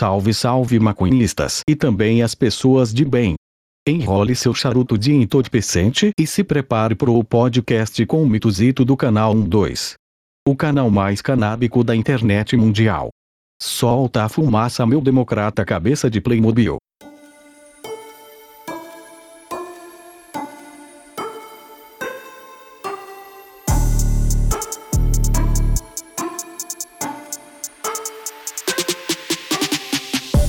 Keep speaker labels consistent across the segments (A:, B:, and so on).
A: Salve, salve maconhistas e também as pessoas de bem. Enrole seu charuto de entorpecente e se prepare para o podcast com o mitozito do canal 12. O canal mais canábico da internet mundial. Solta a fumaça meu democrata cabeça de Playmobil.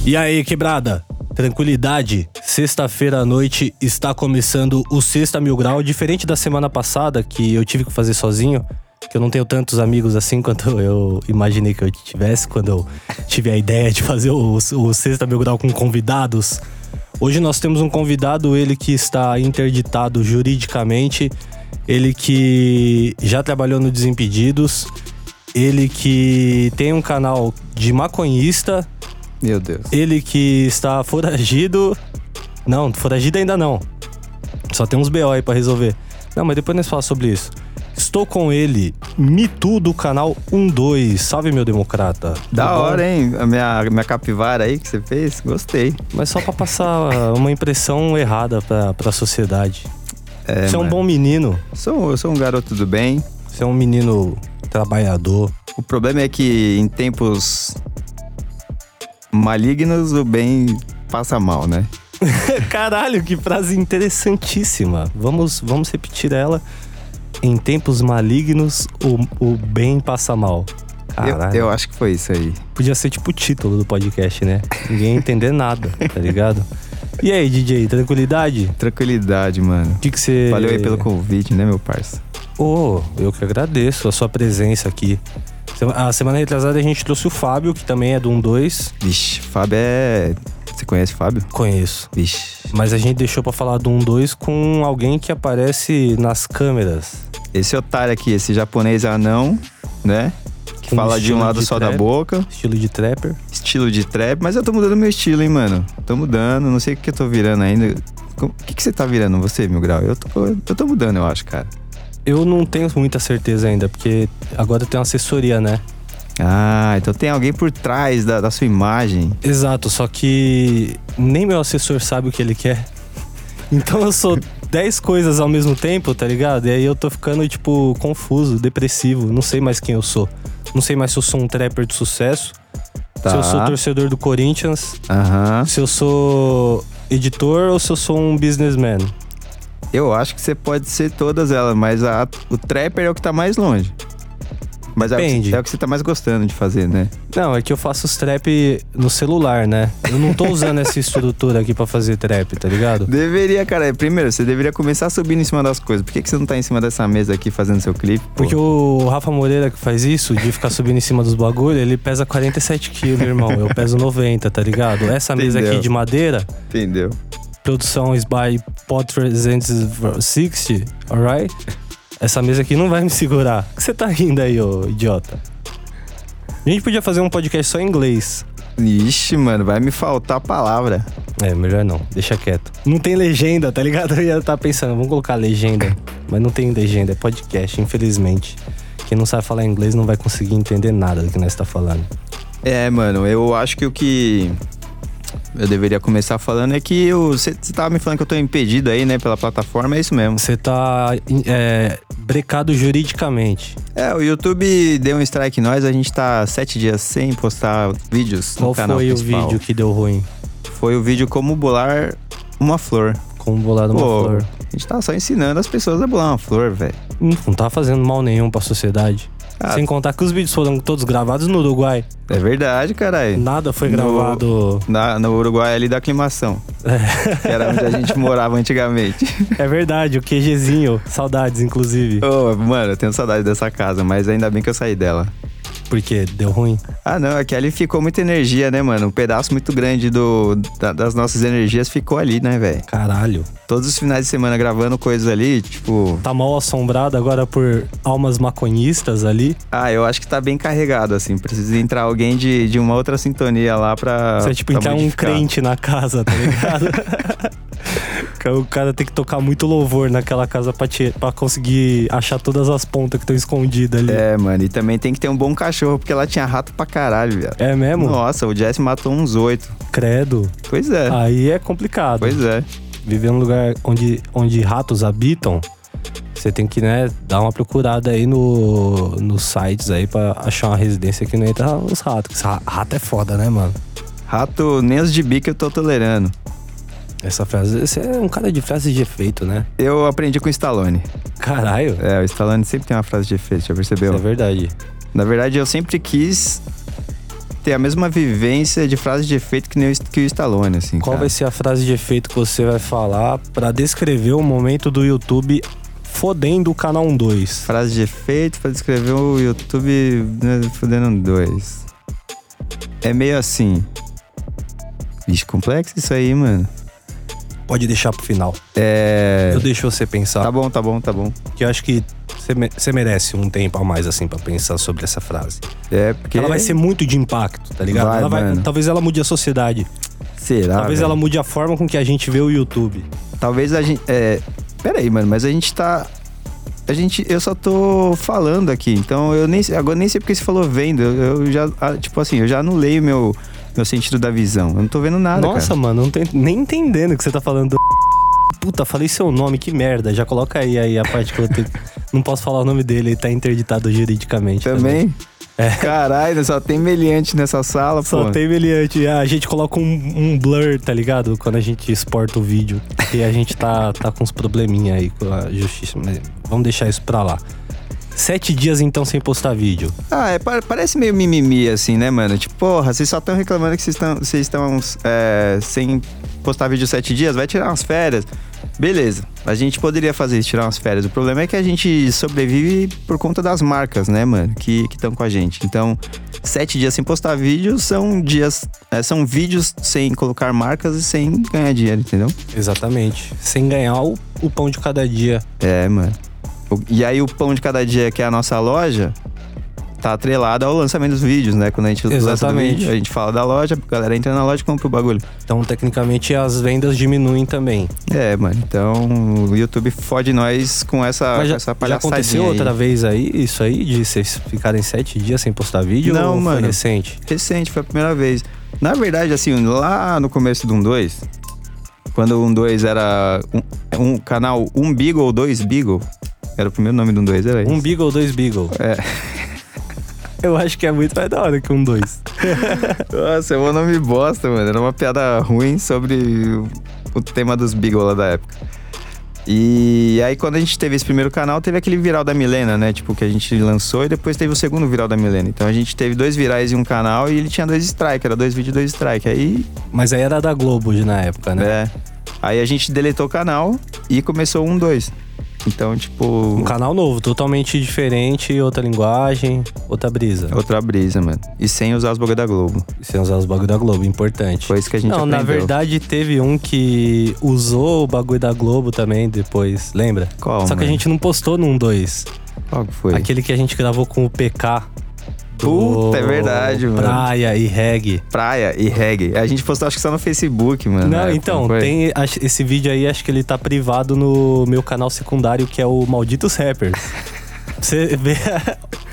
B: E aí, quebrada? Tranquilidade? Sexta-feira à noite está começando o Sexta Mil Grau, diferente da semana passada, que eu tive que fazer sozinho, que eu não tenho tantos amigos assim quanto eu imaginei que eu tivesse quando eu tive a ideia de fazer o, o Sexta Mil Grau com convidados. Hoje nós temos um convidado, ele que está interditado juridicamente, ele que já trabalhou no Desimpedidos, ele que tem um canal de maconhista
C: Meu Deus.
B: ele que está foragido. Não, foragido ainda não. Só tem uns BO aí pra resolver. Não, mas depois nós falamos sobre isso. Estou com ele, Mitu do canal 12. Salve, meu democrata.
C: Da
B: Tudo bom?
C: hora, hein? A minha, minha capivara aí que você fez, gostei.
B: Mas só pra passar uma impressão errada pra, pra sociedade.
C: É,
B: Você é um bom menino.
C: Sou, eu sou um garoto do bem.
B: Você é um menino trabalhador.
C: O problema é que em tempos malignos o bem passa mal, né?
B: Caralho, que frase interessantíssima. Vamos, vamos repetir ela. Em tempos malignos, o, o bem passa mal.
C: Eu,
B: Caralho.
C: eu acho que foi isso aí.
B: Podia ser tipo o título do podcast, né? Ninguém ia entender nada, tá ligado? E aí, DJ, tranquilidade?
C: Tranquilidade, mano.
B: O que que você.
C: Valeu aí pelo convite, né, meu parça?
B: Ô, eu que agradeço a sua presença aqui. A semana retrasada a gente trouxe o Fábio, que também é do 12.
C: Vixe, Fábio é. Você conhece o Fábio?
B: Conheço.
C: Vixe.
B: Mas a gente deixou pra falar do 12 com alguém que aparece nas câmeras.
C: Esse otário aqui, esse japonês anão, né? Que
B: Com
C: fala de um lado
B: de
C: só da boca.
B: Estilo de trapper.
C: Estilo de trap, mas eu tô mudando meu estilo, hein, mano. Tô mudando, não sei o que eu tô virando ainda. O que, que você tá virando, você, Mil Grau? Eu tô, eu tô mudando, eu acho, cara.
B: Eu não tenho muita certeza ainda, porque agora tem uma assessoria, né?
C: Ah, então tem alguém por trás da, da sua imagem.
B: Exato, só que nem meu assessor sabe o que ele quer. Então eu sou 10 coisas ao mesmo tempo, tá ligado? E aí eu tô ficando, tipo, confuso, depressivo. Não sei mais quem eu sou. Não sei mais se eu sou um trapper de sucesso.
C: Tá.
B: Se eu sou torcedor do Corinthians. Se eu sou editor ou se eu sou um businessman.
C: Eu acho que você pode ser todas elas, mas a- o trapper é o que tá mais longe. Mas é o, que, é o que você tá mais gostando de fazer, né?
B: Não, é que eu faço os trap no celular, né? Eu não tô usando essa estrutura aqui pra fazer trap, tá ligado?
C: Deveria, cara. Primeiro, você deveria começar subindo em cima das coisas. Por que, que você não tá em cima dessa mesa aqui fazendo seu clipe? pô?
B: Porque o Rafa Moreira que faz isso, de ficar subindo em cima dos bagulho, ele pesa 47 quilos, irmão. Eu peso 90, tá ligado? Essa mesa aqui de madeira,
C: Entendeu?
B: Produção is by Pod 360, alright? Essa mesa aqui não vai me segurar. O que você tá rindo aí, ô idiota? A gente podia fazer um podcast só em inglês.
C: Ixi, mano, vai me faltar a palavra.
B: É, melhor não, deixa quieto. Não tem legenda, tá ligado? Eu ia estar pensando, vamos colocar legenda. Mas não tem legenda, é podcast, infelizmente. Quem não sabe falar inglês não vai conseguir entender nada do que nós tá falando.
C: É, mano, eu acho que o que eu deveria começar falando é que você você tava me falando que eu tô impedido aí, né, pela plataforma, é isso mesmo.
B: Você tá é, brecado juridicamente.
C: É, o YouTube deu um strike em nós, a gente tá sete dias sem postar vídeos
B: Qual
C: no canal
B: foi o vídeo que deu ruim?
C: Foi o vídeo como bolar uma flor.
B: Como bolar uma
C: Pô,
B: flor?
C: a gente tá só ensinando as pessoas a bolar uma flor, velho.
B: Não tá fazendo mal nenhum pra sociedade.
C: Ah.
B: Sem contar que os vídeos foram todos gravados no Uruguai.
C: É verdade, caralho.
B: Nada foi
C: No-
B: gravado.
C: Na, no Uruguai ali da aclimação. Que era onde a gente morava antigamente.
B: É verdade, o QGzinho. Saudades, inclusive.
C: Ô, mano, eu tenho saudade dessa casa, mas ainda bem que eu saí dela.
B: Porque deu ruim.
C: Ah, não, é que ali ficou muita energia, né, mano? Um pedaço muito grande do, da- das nossas energias ficou ali, né, velho?
B: Caralho.
C: Todos os finais de semana gravando coisas ali, tipo.
B: Tá mal assombrado agora por almas maconhistas ali.
C: Ah, eu acho que tá bem carregado, assim. Precisa entrar alguém de, de uma outra sintonia lá pra.
B: Você é tipo
C: pra
B: entrar um
C: modificar.
B: crente na casa, tá ligado? O cara tem que tocar muito louvor naquela casa pra, te, pra conseguir achar todas as pontas que estão escondidas ali.
C: É, mano, e também tem que ter um bom cachorro, porque lá tinha rato pra caralho, viado.
B: É mesmo?
C: Nossa, o Jesse matou uns oito.
B: Credo.
C: Pois é,
B: Aí é complicado.
C: pois é.
B: Viver num lugar onde, onde ratos habitam, você tem que, né, dar uma procurada aí no, nos sites aí pra achar uma residência que não entra os ratos. Rato é foda, né, mano?
C: Rato, nem os de bico eu tô tolerando.
B: Essa frase, você é um cara de frases de efeito, né?
C: Eu aprendi com o Stallone.
B: Caralho.
C: É, o Stallone sempre tem uma frase de efeito, já percebeu?
B: Isso é verdade.
C: Na verdade, eu sempre quis ter a mesma vivência de frase de efeito que, nem o, que o Stallone, assim.
B: Qual
C: cara.
B: vai ser a frase de efeito que você vai falar pra descrever o momento do YouTube fodendo o canal 12?
C: Frase de efeito pra descrever o YouTube né, fudendo dois. É meio assim. Vixe, complexo isso aí, mano.
B: Pode deixar pro final.
C: É.
B: Eu deixo você pensar.
C: Tá bom, tá bom, tá bom.
B: Que eu acho que você me- você merece um tempo a mais, assim, pra pensar sobre essa frase.
C: É, porque.
B: Ela vai ser muito de impacto, tá ligado?
C: Vai,
B: Ela vai- talvez ela mude a sociedade.
C: Será?
B: talvez
C: velho?
B: ela mude a forma com que a gente vê o YouTube.
C: Talvez a gente. É. Pera aí, mano, mas a gente tá. A gente. Eu só tô falando aqui, então eu nem sei- Agora nem sei porque você falou vendo. Eu, eu já. ah, Tipo assim, eu já anulei o meu, meu sentido da visão. Eu não tô vendo nada.
B: Nossa,
C: cara.
B: mano, não tô nem entendendo o que você tá falando. Puta, falei seu nome, que merda. Já coloca aí, aí a parte que eu tenho... não posso falar o nome dele, ele tá interditado juridicamente.
C: Também?
B: É.
C: Caralho, só tem meliante nessa sala,
B: Só
C: pô.
B: tem meliante. A gente coloca um, um blur, tá ligado? Quando a gente exporta o vídeo. E a gente tá, tá com uns probleminha aí com a justiça. Mas vamos deixar isso pra lá. Sete dias então sem postar vídeo.
C: Ah, é, pa- parece meio mimimi, assim, né, mano? Tipo, porra, vocês só estão reclamando que vocês estão vocês estão é, sem postar vídeo sete dias, vai tirar umas férias. Beleza, a gente poderia fazer isso, tirar umas férias. O problema é que a gente sobrevive por conta das marcas, né, mano? Que estão com a gente. Então, sete dias sem postar vídeo são dias. é, são vídeos sem colocar marcas e sem ganhar dinheiro, entendeu?
B: Exatamente. Sem ganhar o, o pão de cada dia.
C: É, mano. E aí o pão de cada dia, que é a nossa loja, tá atrelado ao lançamento dos vídeos, né? Quando a gente lança
B: Exatamente.
C: vídeo, a gente fala da loja, a galera entra na loja e compra o bagulho.
B: Então, tecnicamente, as vendas diminuem também.
C: É, mano. Então o YouTube fode nós com essa,
B: Mas
C: com
B: já,
C: essa
B: já
C: palhaçadinha
B: aconteceu
C: aí.
B: outra vez aí, isso aí, de vocês ficarem sete dias sem postar vídeo?
C: Não,
B: ou foi
C: mano.
B: recente?
C: Recente, foi a primeira vez. Na verdade, assim, lá no começo do 1-2, quando o 1-2 era um, um canal 1 Beagle ou 2 Beagle, era o primeiro nome do 1-2, era isso?
B: Um Beagle, dois Beagle.
C: É.
B: Eu acho que é muito mais da hora que um dois.
C: Nossa, é um nome bosta, mano. Era uma piada ruim sobre o, tema dos Beagle lá da época. E aí, quando a gente teve esse primeiro canal, teve aquele viral da Milena, né? Tipo, que a gente lançou e depois teve o segundo viral da Milena. Então a gente teve dois virais em um canal e ele tinha dois strike, era dois vídeos, dois strike. Aí,
B: Mas aí era da Globo de na época, né?
C: é. Aí a gente deletou o canal e começou um, dois. Então, tipo.
B: Um canal novo, totalmente diferente, outra linguagem, outra brisa.
C: Outra brisa, mano. E sem usar os bagulho da Globo.
B: Sem usar os bagulho da Globo, importante.
C: Foi isso que a gente
B: Não, na
C: aprendeu.
B: verdade teve um que usou o bagulho da Globo também depois, lembra?
C: Qual,
B: Só que a
C: mano?
B: gente não postou num 2.
C: Qual que foi?
B: Aquele que a gente gravou com o PK.
C: Puta, é verdade, mano.
B: Praia e reggae.
C: Praia e reggae. A gente postou acho que só no Facebook, mano.
B: Não,
C: época,
B: então, tem esse vídeo aí, acho que ele tá privado no meu canal secundário, que é o Malditos Rappers. Você vê,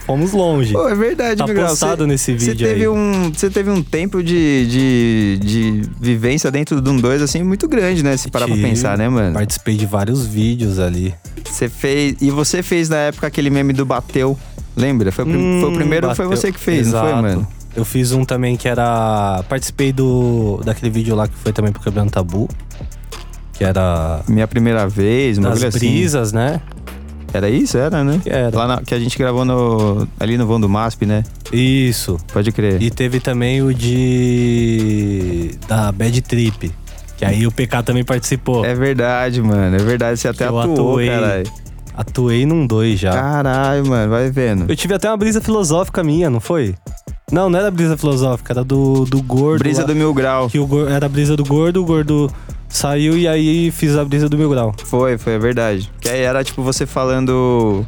B: fomos longe.
C: Pô, é verdade,
B: Tá
C: Miguel.
B: postado
C: Cê-
B: nesse vídeo
C: teve
B: aí.
C: Um, você teve um tempo de, de, de vivência dentro do 2 assim, muito grande, né? Se parar pra pensar, né, mano?
B: Participei de vários vídeos ali.
C: Você fez. E você fez na época aquele meme do Bateu. Lembra? Foi o, prim- foi o
B: Hum,
C: primeiro, foi
B: bateu.
C: você que fez, não foi,
B: Exato.
C: mano?
B: Eu fiz um também que era. Participei do daquele vídeo lá que foi também pro Quebrando Tabu. Que era.
C: Minha primeira vez, uma
B: Das
C: bagulho assim.
B: brisas, né?
C: Era isso? Era, né?
B: Que era.
C: Lá na- que a gente gravou no, ali no vão do MASP, né?
B: Isso.
C: Pode crer.
B: E teve também o de. Da Bad Trip. Que aí o PK também participou.
C: É verdade, mano. É verdade. Você até
B: eu
C: atuou,
B: atuei.
C: caralho.
B: Atuei num dois já.
C: Caralho, mano. Vai vendo.
B: Eu tive até uma brisa filosófica minha, não foi? Não, não era brisa filosófica, era do, do gordo.
C: Brisa
B: lá,
C: do Mil Grau.
B: Que o, era a brisa do gordo, o gordo saiu e aí fiz a brisa do mil grau.
C: Foi, foi, é verdade. Que aí era tipo você falando.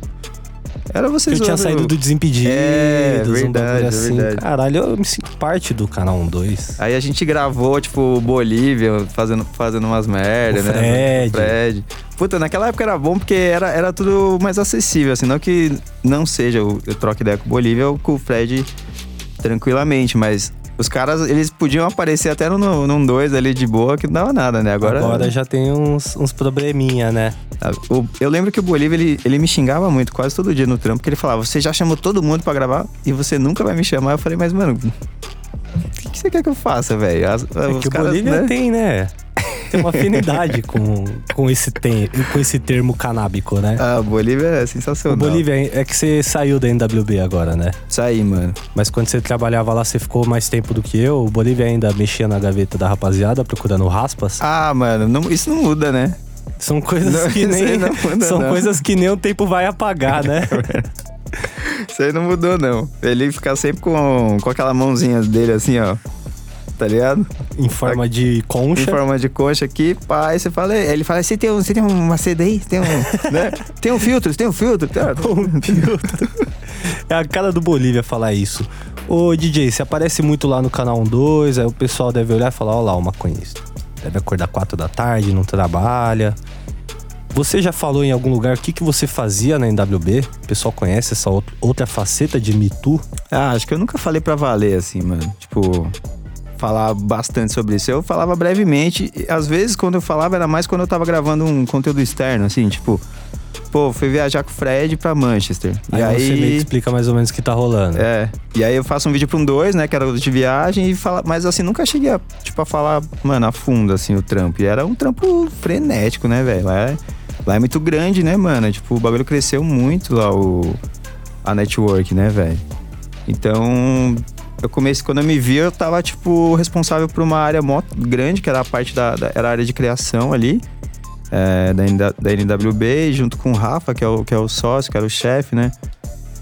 C: Era você
B: Eu tinha saído do Desimpedidos,
C: É,
B: um
C: verdade,
B: bagulho assim.
C: verdade.
B: Caralho, eu me sinto parte do canal 12.
C: Aí a gente gravou, tipo, Bolívia, fazendo, fazendo umas merdas, né?
B: Fred.
C: Fred. Puta, naquela época era bom porque era, era tudo mais acessível, assim. Não que não seja, eu, eu troco ideia com o Bolívia ou com o Fred tranquilamente, mas os caras, eles podiam aparecer até no, num dois ali de boa, que não dava nada, né? Agora,
B: Agora, já tem uns, uns probleminha, né?
C: o- eu lembro que o Bolívia, ele, ele me xingava muito, quase todo dia no trampo, porque ele falava, você já chamou todo mundo pra gravar e você nunca vai me chamar. Eu falei, mas, mano, o que, você quer que eu faça, velho?
B: É que o Bolívia
C: né?
B: tem, né? Tem uma afinidade com, com, esse tem, com esse termo canábico, né?
C: Ah, Bolívia é
B: o
C: sensacional.
B: Bolívia é que você saiu da NWB agora, né?
C: Isso aí, mano.
B: Mas quando você trabalhava lá, você ficou mais tempo do que eu. O Bolívia ainda mexia na gaveta da rapaziada procurando raspas.
C: Ah, mano, não- isso não muda, né?
B: São coisas
C: Não,
B: que nem.
C: não muda,
B: são
C: não.
B: coisas que nem o tempo vai apagar, né?
C: Isso aí não mudou, não. Ele fica sempre com, com aquela mãozinha dele assim, ó. Tá ligado?
B: em forma de
C: Em
B: concha.
C: forma de concha aqui, pá, aí você fala, ele fala, você tem, um, você tem uma seda aí? Tem um, né? Tem um filtro, tem um filtro? Tá.
B: Um filtro. É a cara do Bolívia falar isso. Ô DJ, você aparece muito lá no canal 12, aí o pessoal deve olhar e falar, ó lá o maconhista. Deve acordar 4 da tarde, não trabalha. Você já falou em algum lugar o que, que você fazia na NWB? O pessoal conhece essa out- outra faceta de Me Too?
C: Ah, acho que eu nunca falei pra valer, assim, mano. Tipo, falar bastante sobre isso. Eu falava brevemente. Às vezes, quando eu falava, era mais quando eu tava gravando um conteúdo externo, assim, tipo... Pô, fui viajar com o Fred pra Manchester.
B: Aí,
C: e aí...
B: você meio que explica mais ou menos o que tá rolando.
C: É. E aí eu faço um vídeo pra um dois, né? Que era de viagem e fala. Mas assim, nunca cheguei a, tipo, a falar, mano, a fundo, assim, o trampo. E era um trampo frenético, né, velho? Lá é muito grande, né, mano? Tipo, o bagulho cresceu muito lá, o, a network, né, velho? Então, eu comecei, quando eu me vi, eu tava, tipo, responsável por uma área mó grande, que era a parte da, da- era a área de criação ali. é, da, da NWB, junto com o Rafa, que é o, que é o sócio, que era o chefe, né?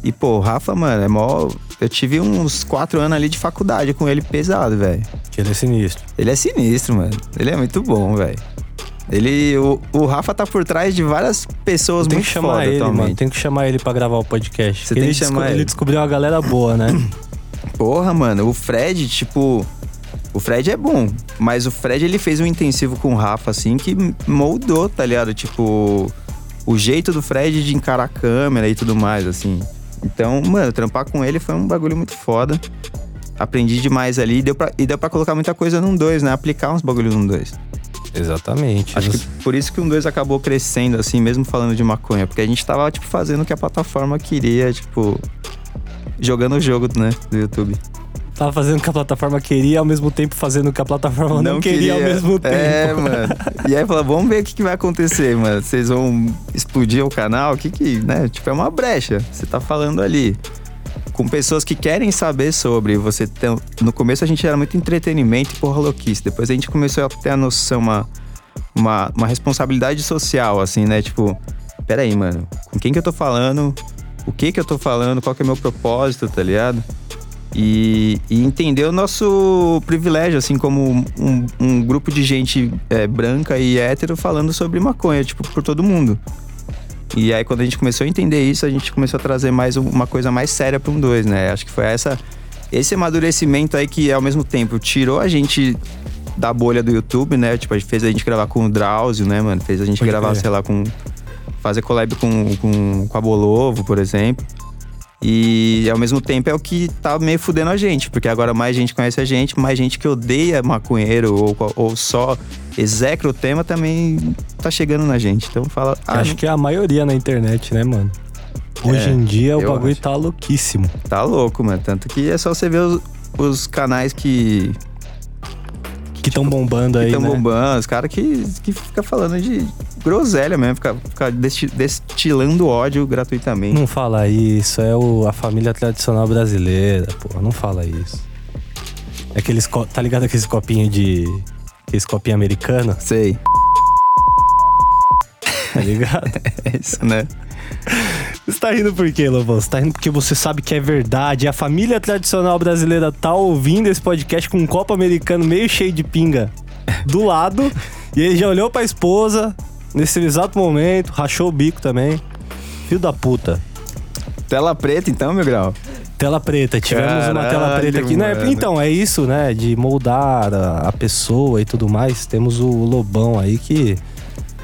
C: E, pô, o Rafa, mano, é mó. Eu tive uns quatro anos ali de faculdade com ele pesado, velho.
B: Que ele é sinistro.
C: Ele é sinistro, mano. Ele é muito bom, velho. Ele. O, o Rafa tá por trás de várias pessoas
B: Tem
C: muito
B: que chamar
C: foda
B: ele,
C: atualmente.
B: mano. Tem que chamar ele pra gravar o podcast.
C: Você
B: Ele
C: tem que chamar ele.
B: Ele descobriu uma galera boa, né?
C: Porra, mano, o Fred, tipo. O Fred é bom, mas o Fred ele fez um intensivo com o Rafa, assim, que moldou, tá ligado? Tipo, o jeito do Fred de encarar a câmera e tudo mais, assim. Então, mano, trampar com ele foi um bagulho muito foda. Aprendi demais ali e deu pra, e deu pra colocar muita coisa num dois, né? Aplicar uns bagulhos num dois.
B: Exatamente.
C: Acho que por isso que um dois acabou crescendo, assim, mesmo falando de maconha. Porque a gente tava, tipo, fazendo o que a plataforma queria, tipo. Jogando o jogo, né? Do YouTube.
B: Tava fazendo o que a plataforma queria ao mesmo tempo fazendo o que a plataforma não, queria, ao mesmo tempo.
C: É, mano. E aí falou, vamos ver o que, que vai acontecer, mano. Vocês vão explodir o canal? O que que, né? Tipo, é uma brecha. Você tá falando ali. Com pessoas que querem saber sobre. Você tem... No começo a gente era muito entretenimento e porra louquice. Depois a gente começou a ter a noção, uma, uma, uma responsabilidade social, assim, né? Tipo, peraí, mano. Com quem que eu tô falando? O que que eu tô falando? Qual que é meu propósito, tá ligado? E, e entender o nosso privilégio, assim, como um, um grupo de gente é, branca e hétero falando sobre maconha, tipo, por todo mundo. E aí, quando a gente começou a entender isso, a gente começou a trazer mais um- uma coisa mais séria para um dois, né? Acho que foi essa, esse amadurecimento aí que, ao mesmo tempo, tirou a gente da bolha do YouTube, né? Tipo, a gente fez a gente gravar com o Drauzio, né, mano? Fez a gente
B: Pode
C: gravar,
B: crer.
C: sei lá, com. Fazer collab com, com, com a Bolovo, por exemplo. E ao mesmo tempo é o que tá meio fudendo a gente, porque agora mais gente conhece a gente, mais gente que odeia maconheiro ou, ou só execra o tema também tá chegando na gente. Então fala. Ah,
B: Acho que é a maioria na internet, né, mano? Hoje
C: É,
B: em dia o bagulho
C: acho.
B: tá louquíssimo.
C: tá louco, mano. Tanto que é só você ver os, os canais que
B: Que estão bombando aí,
C: estão
B: né?
C: bombando, os caras que, que fica falando de groselha mesmo, fica, fica desti- destilando ódio gratuitamente.
B: Não fala isso, é o, a família tradicional brasileira, pô, não fala isso. É aqueles, tá ligado aqueles copinhos de... Aqueles copinhos americanos,
C: Sei,
B: tá ligado?
C: é isso, né?
B: Você tá rindo por quê, Lobão? Você tá rindo porque você sabe que é verdade. A família tradicional brasileira tá ouvindo esse podcast com um copo americano meio cheio de pinga do lado. e ele já olhou pra esposa nesse exato momento, rachou o bico também. Filho da puta.
C: Tela preta então, meu grau?
B: Tela preta, tivemos uma tela
C: Caralho,
B: preta aqui. Né? Então, é isso, né? De moldar a pessoa e tudo mais. Temos o Lobão aí que.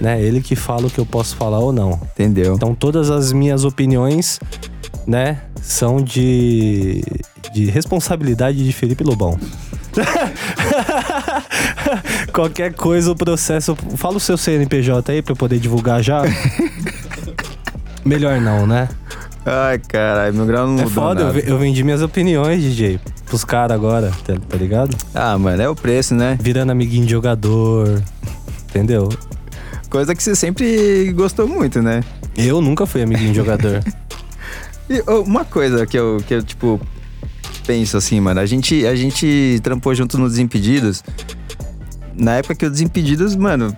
B: Né, ele que fala o que eu posso falar ou não.
C: Entendeu?
B: Então todas as minhas opiniões, né, são de, de responsabilidade de Felipe Lobão. Qualquer coisa, o processo. Fala o seu CNPJ aí pra eu poder divulgar já. Melhor não, né?
C: Ai, caralho, meu grau não
B: É
C: mudou
B: foda, eu,
C: nada.
B: eu vendi minhas opiniões, DJ, pros caras agora, tá, tá ligado?
C: Ah, mano, é o preço, né?
B: Virando amiguinho de jogador, entendeu?
C: Coisa que você sempre gostou muito, né?
B: Eu nunca fui amiguinho de jogador.
C: E uma coisa que eu, que eu, tipo, penso assim, mano. A gente, a gente trampou junto no Desimpedidos. Na época que o Desimpedidos, mano,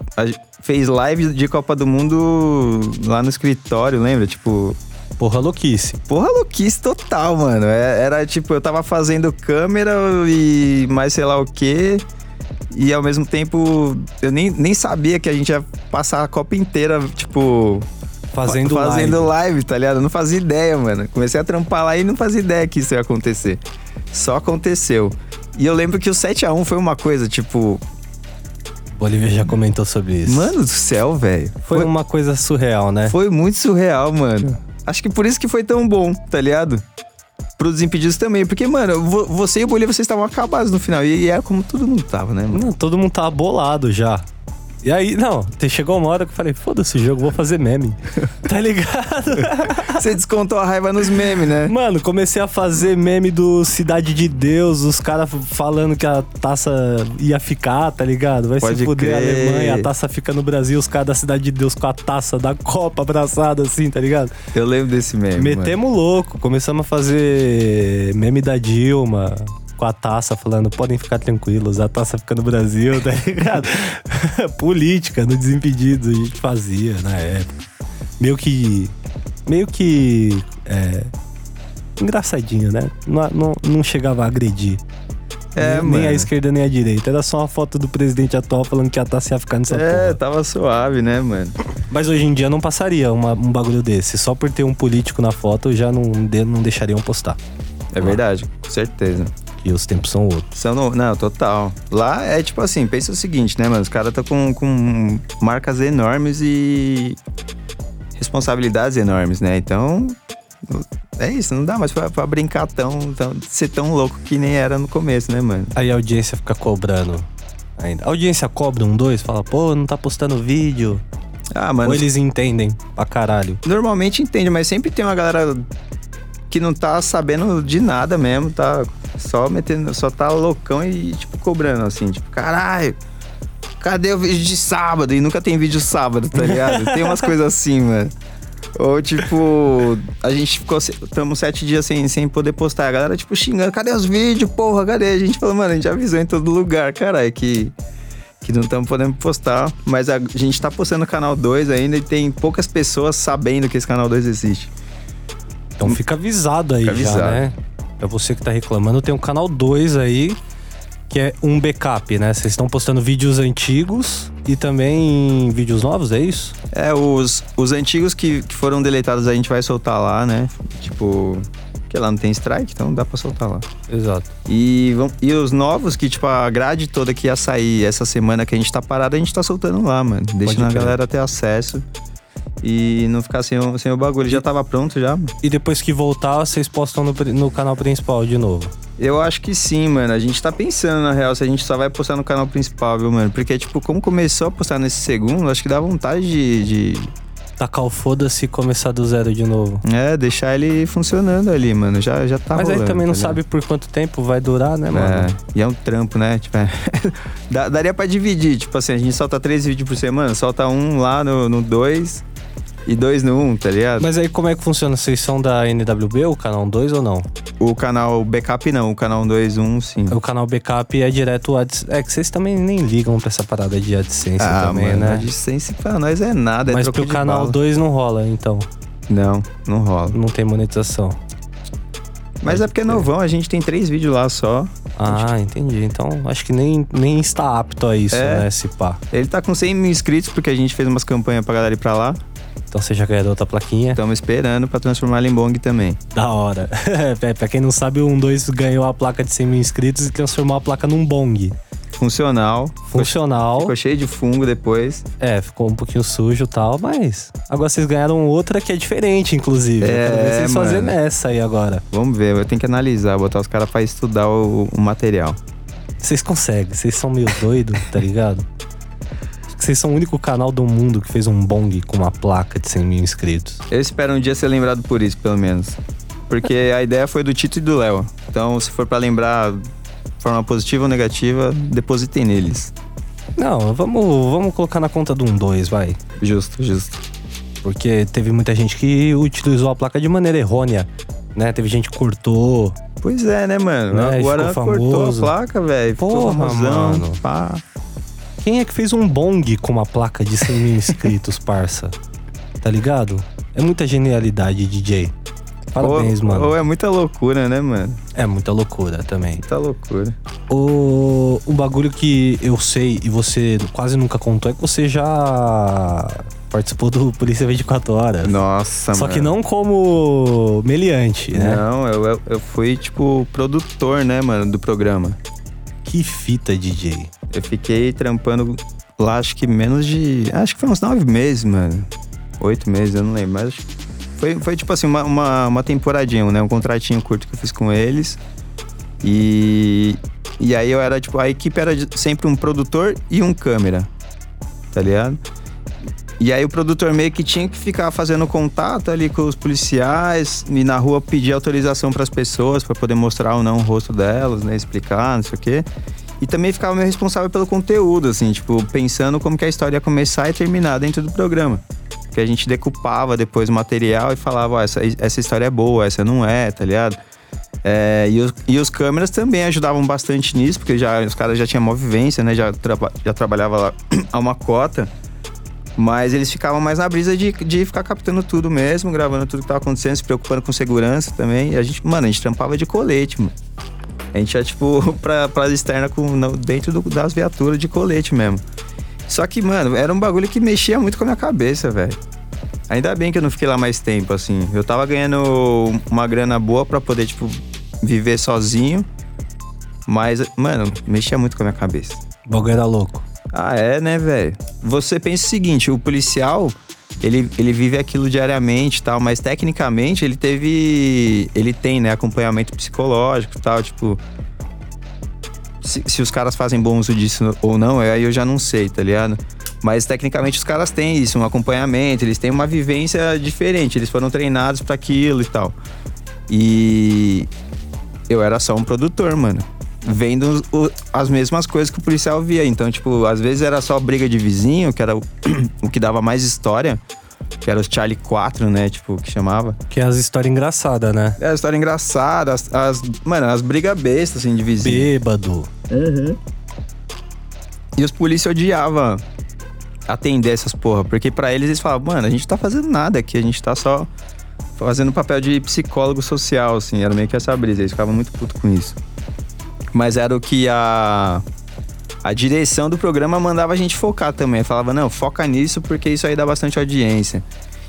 C: fez live de Copa do Mundo lá no escritório, lembra? Tipo,
B: Porra, louquice.
C: porra louquice total, mano. É- Era tipo, eu tava fazendo câmera e mais sei lá o quê. E ao mesmo tempo, eu nem, nem sabia que a gente ia passar a Copa inteira, tipo,
B: Fazendo,
C: fazendo
B: live.
C: live. tá ligado? Eu não fazia ideia, mano. Comecei a trampar lá e não fazia ideia que isso ia acontecer. Só aconteceu. E eu lembro que o 7x1 foi uma coisa, tipo,
B: Bolívia já comentou sobre isso.
C: mano do céu, velho.
B: Foi uma coisa surreal, né?
C: Foi muito surreal, mano. Acho que por isso que foi tão bom, tá ligado? Pros Desimpedidos também. Porque, mano, vo- você e o Bolívia, vocês estavam acabados no final. E era como todo mundo tava, né, mano?
B: Não, todo mundo tava bolado já. E aí, não, chegou uma hora que eu falei, foda-se o jogo, vou fazer meme. tá ligado?
C: Você descontou a raiva nos memes, né?
B: Mano, comecei a fazer meme do Cidade de Deus, os caras falando que a taça ia ficar, tá ligado? Vai
C: Pode
B: se fuder a. Alemanha, a taça fica no Brasil, os caras da Cidade de Deus com a taça da Copa abraçada assim, tá ligado?
C: Eu lembro desse meme. mano.
B: Metemos louco, começamos a fazer meme da Dilma com a taça falando, podem ficar tranquilos, a taça fica no Brasil, tá ligado? Política, no Desimpedidos, a gente fazia na época. Meio que. Meio que. É, engraçadinho, né? Não, não, não chegava a agredir.
C: É,
B: nem, nem a esquerda nem a direita. Era só uma foto do presidente atual falando que a taça ia ficar nessa
C: É,
B: porra.
C: tava suave, né, mano?
B: Mas hoje em dia não passaria uma- um bagulho desse. Só por ter um político na foto já não, não deixariam postar.
C: É verdade, com certeza.
B: E os tempos são outros.
C: São no- não, total. Lá é tipo assim, pensa o seguinte, né, mano? Os caras estão com, com marcas enormes e responsabilidades enormes, né? Então, é isso, não dá mais pra, pra brincar tão, tão. ser tão louco que nem era no começo, né, mano?
B: Aí a audiência fica cobrando ainda. A audiência cobra um dois, fala, pô, não tá postando vídeo.
C: Ah, mano.
B: Ou eles entendem pra caralho.
C: Normalmente entende, mas sempre tem uma galera que não tá sabendo de nada mesmo, tá só metendo, só tá loucão e, tipo, cobrando, assim, tipo, caralho, cadê o vídeo de sábado? E nunca tem vídeo sábado, tá ligado? tem umas coisas assim, mano. Ou, tipo, a gente ficou, estamos sete dias sem, sem poder postar. A galera, tipo, xingando, cadê os vídeos, porra, cadê? A gente falou, mano, a gente avisou em todo lugar, caralho, que que não estamos podendo postar, mas a gente tá postando o canal 2 ainda e tem poucas pessoas sabendo que esse canal 2 existe.
B: Então fica avisado aí
C: Fica
B: já,
C: avisado.
B: né? Pra você que tá reclamando, tem um canal 2 aí, que é um backup, né? Vocês estão postando vídeos antigos e também vídeos novos, é isso?
C: É, os, os antigos que, que foram deletados a gente vai soltar lá, né? Tipo, que lá não tem strike, então dá pra soltar lá.
B: Exato.
C: E, vão- e os novos, que tipo, a grade toda que ia sair essa semana que a gente tá parado, a gente tá soltando lá, mano. Deixando a galera ter acesso e não ficar sem o, sem o bagulho. Já tava pronto já, mano.
B: E depois que voltar, vocês postam no, no canal principal de novo.
C: Eu acho que sim, mano. A gente tá pensando, na real, se a gente só vai postar no canal principal, viu, mano? Porque, tipo, como começou a postar nesse segundo, acho que dá vontade de. de
B: Tacar o foda-se e começar do zero de novo.
C: é, deixar ele funcionando ali, mano. Já, já tá
B: Mas aí
C: rolando,
B: também não
C: tá
B: sabe por quanto tempo vai durar, né, mano?
C: É, e é um trampo, né? Tipo, é- daria pra dividir. Tipo assim, a gente solta três vídeos por semana, solta um lá no 2 no dois e dois no 1, um, tá ligado?
B: Mas aí como é que funciona? Vocês são da NWB, o canal 2 ou não?
C: O canal backup não, o canal 2, 1, um, sim.
B: O canal backup é direto AdSense. É que vocês também nem ligam pra essa parada de AdSense
C: Ah,
B: também,
C: mano,
B: né?
C: AdSense pra nós é nada, é
B: Mas pro canal
C: bala.
B: 2 não rola, então.
C: Não, não rola.
B: Não tem monetização.
C: Mas é porque é novão, a gente tem três vídeos lá só.
B: Ah, entendi. Então acho que nem, nem está apto a isso,
C: É.
B: né? Se pá.
C: Ele tá com 100 mil inscritos porque a gente fez umas campanhas pra galera ir pra lá.
B: Então você já ganhou outra plaquinha.
C: Estamos esperando pra transformar ela em bong também.
B: Da hora. É, pra quem não sabe, o 12 ganhou a placa de 100 mil inscritos e transformou a placa num bong.
C: Funcional.
B: Funcional.
C: Ficou cheio de fungo depois.
B: É, ficou um pouquinho sujo e tal, mas. Agora vocês ganharam outra que é diferente, inclusive. Eu quero ver
C: É,
B: vocês
C: mano.
B: essa aí agora.
C: Vamos ver, eu tenho que analisar, botar os caras pra estudar o, o material.
B: Vocês conseguem, vocês são meio doidos, tá ligado? Vocês são o único canal do mundo que fez um bong com uma placa de 100 mil inscritos.
C: Eu espero um dia ser lembrado por isso, pelo menos. Porque a ideia foi do Tito e do Léo. Então, se for pra lembrar de forma positiva ou negativa, depositem neles.
B: Não, vamos, vamos colocar na conta do 12, vai.
C: Justo, justo.
B: Porque teve muita gente que utilizou a placa de maneira errônea, né? Teve gente que cortou.
C: Pois é, né, mano?
B: Né,
C: Agora cortou a placa, velho.
B: Porra, mano.
C: pá.
B: Quem é que fez um bong com uma placa de 100 mil inscritos, parça? Tá ligado? É muita genialidade, DJ. Parabéns,
C: ou,
B: mano.
C: Ou é muita loucura, né, mano?
B: É muita loucura também.
C: Muita loucura.
B: O, um bagulho que eu sei e você quase nunca contou é que você já participou do Polícia 24 Horas.
C: Nossa,
B: Só
C: mano.
B: que não como meliante, né?
C: Não, eu, eu fui, tipo, produtor, né, mano, do programa.
B: Que fita, DJ.
C: Eu fiquei trampando lá, acho que menos de. Acho que foi uns nove meses, mano. Oito meses, eu não lembro. Mas foi, foi tipo assim, uma, uma, uma temporadinha, né? Um contratinho curto que eu fiz com eles. E. E aí eu era, tipo, a equipe era sempre um produtor e um câmera. Tá ligado? E aí o produtor meio que tinha que ficar fazendo contato ali com os policiais e na rua pedir autorização para as pessoas para poder mostrar ou não o rosto delas, né, explicar, não sei o quê. E também ficava meio responsável pelo conteúdo, assim, tipo, pensando como que a história ia começar e terminar dentro do programa. Que a gente decupava depois o material e falava, ó, essa, essa história é boa, essa não é, tá ligado? É, e, os, e os câmeras também ajudavam bastante nisso, porque já, os caras já tinham mó vivência, né? Já, traba, já trabalhava lá a uma cota. Mas eles ficavam mais na brisa de, de ficar captando tudo mesmo, gravando tudo que tava acontecendo, se preocupando com segurança também. E a gente, mano, a gente trampava de colete, mano. A gente ia, tipo, pra, pra externa com, dentro do- das viaturas de colete mesmo. Só que, mano, era um bagulho que mexia muito com a minha cabeça, velho. Ainda bem que eu não fiquei lá mais tempo, assim. Eu tava ganhando uma grana boa pra poder, tipo, viver sozinho. Mas, mano, mexia muito com a minha cabeça.
B: O bagulho era louco.
C: Ah, é, né, velho? Você pensa o seguinte, o policial, ele, ele vive aquilo diariamente tal, mas tecnicamente ele teve. Ele tem, né, acompanhamento psicológico tal, tipo. Se, se os caras fazem bom uso disso ou não, aí eu já não sei, tá ligado? Mas tecnicamente os caras têm isso, um acompanhamento, eles têm uma vivência diferente, eles foram treinados para aquilo e tal. E eu era só um produtor, mano. Vendo o- as mesmas coisas que o policial via. Então, tipo, às vezes era só briga de vizinho, que era o, o que dava mais história. Que era os Charlie 4, né? Tipo, que chamava.
B: Que é as histórias engraçadas, né?
C: Era história engraçada, as, as- mano, as brigas bestas, assim, de vizinho.
B: Bêbado.
C: E os polícias odiavam atender essas porra, porque pra eles eles falavam, mano, a gente tá fazendo nada aqui, a gente tá só fazendo papel de psicólogo social, assim, era meio que essa brisa, eles ficavam muito putos com isso. Mas era o que a, a direção do programa mandava a gente focar também, falava, não, foca nisso porque isso aí dá bastante audiência.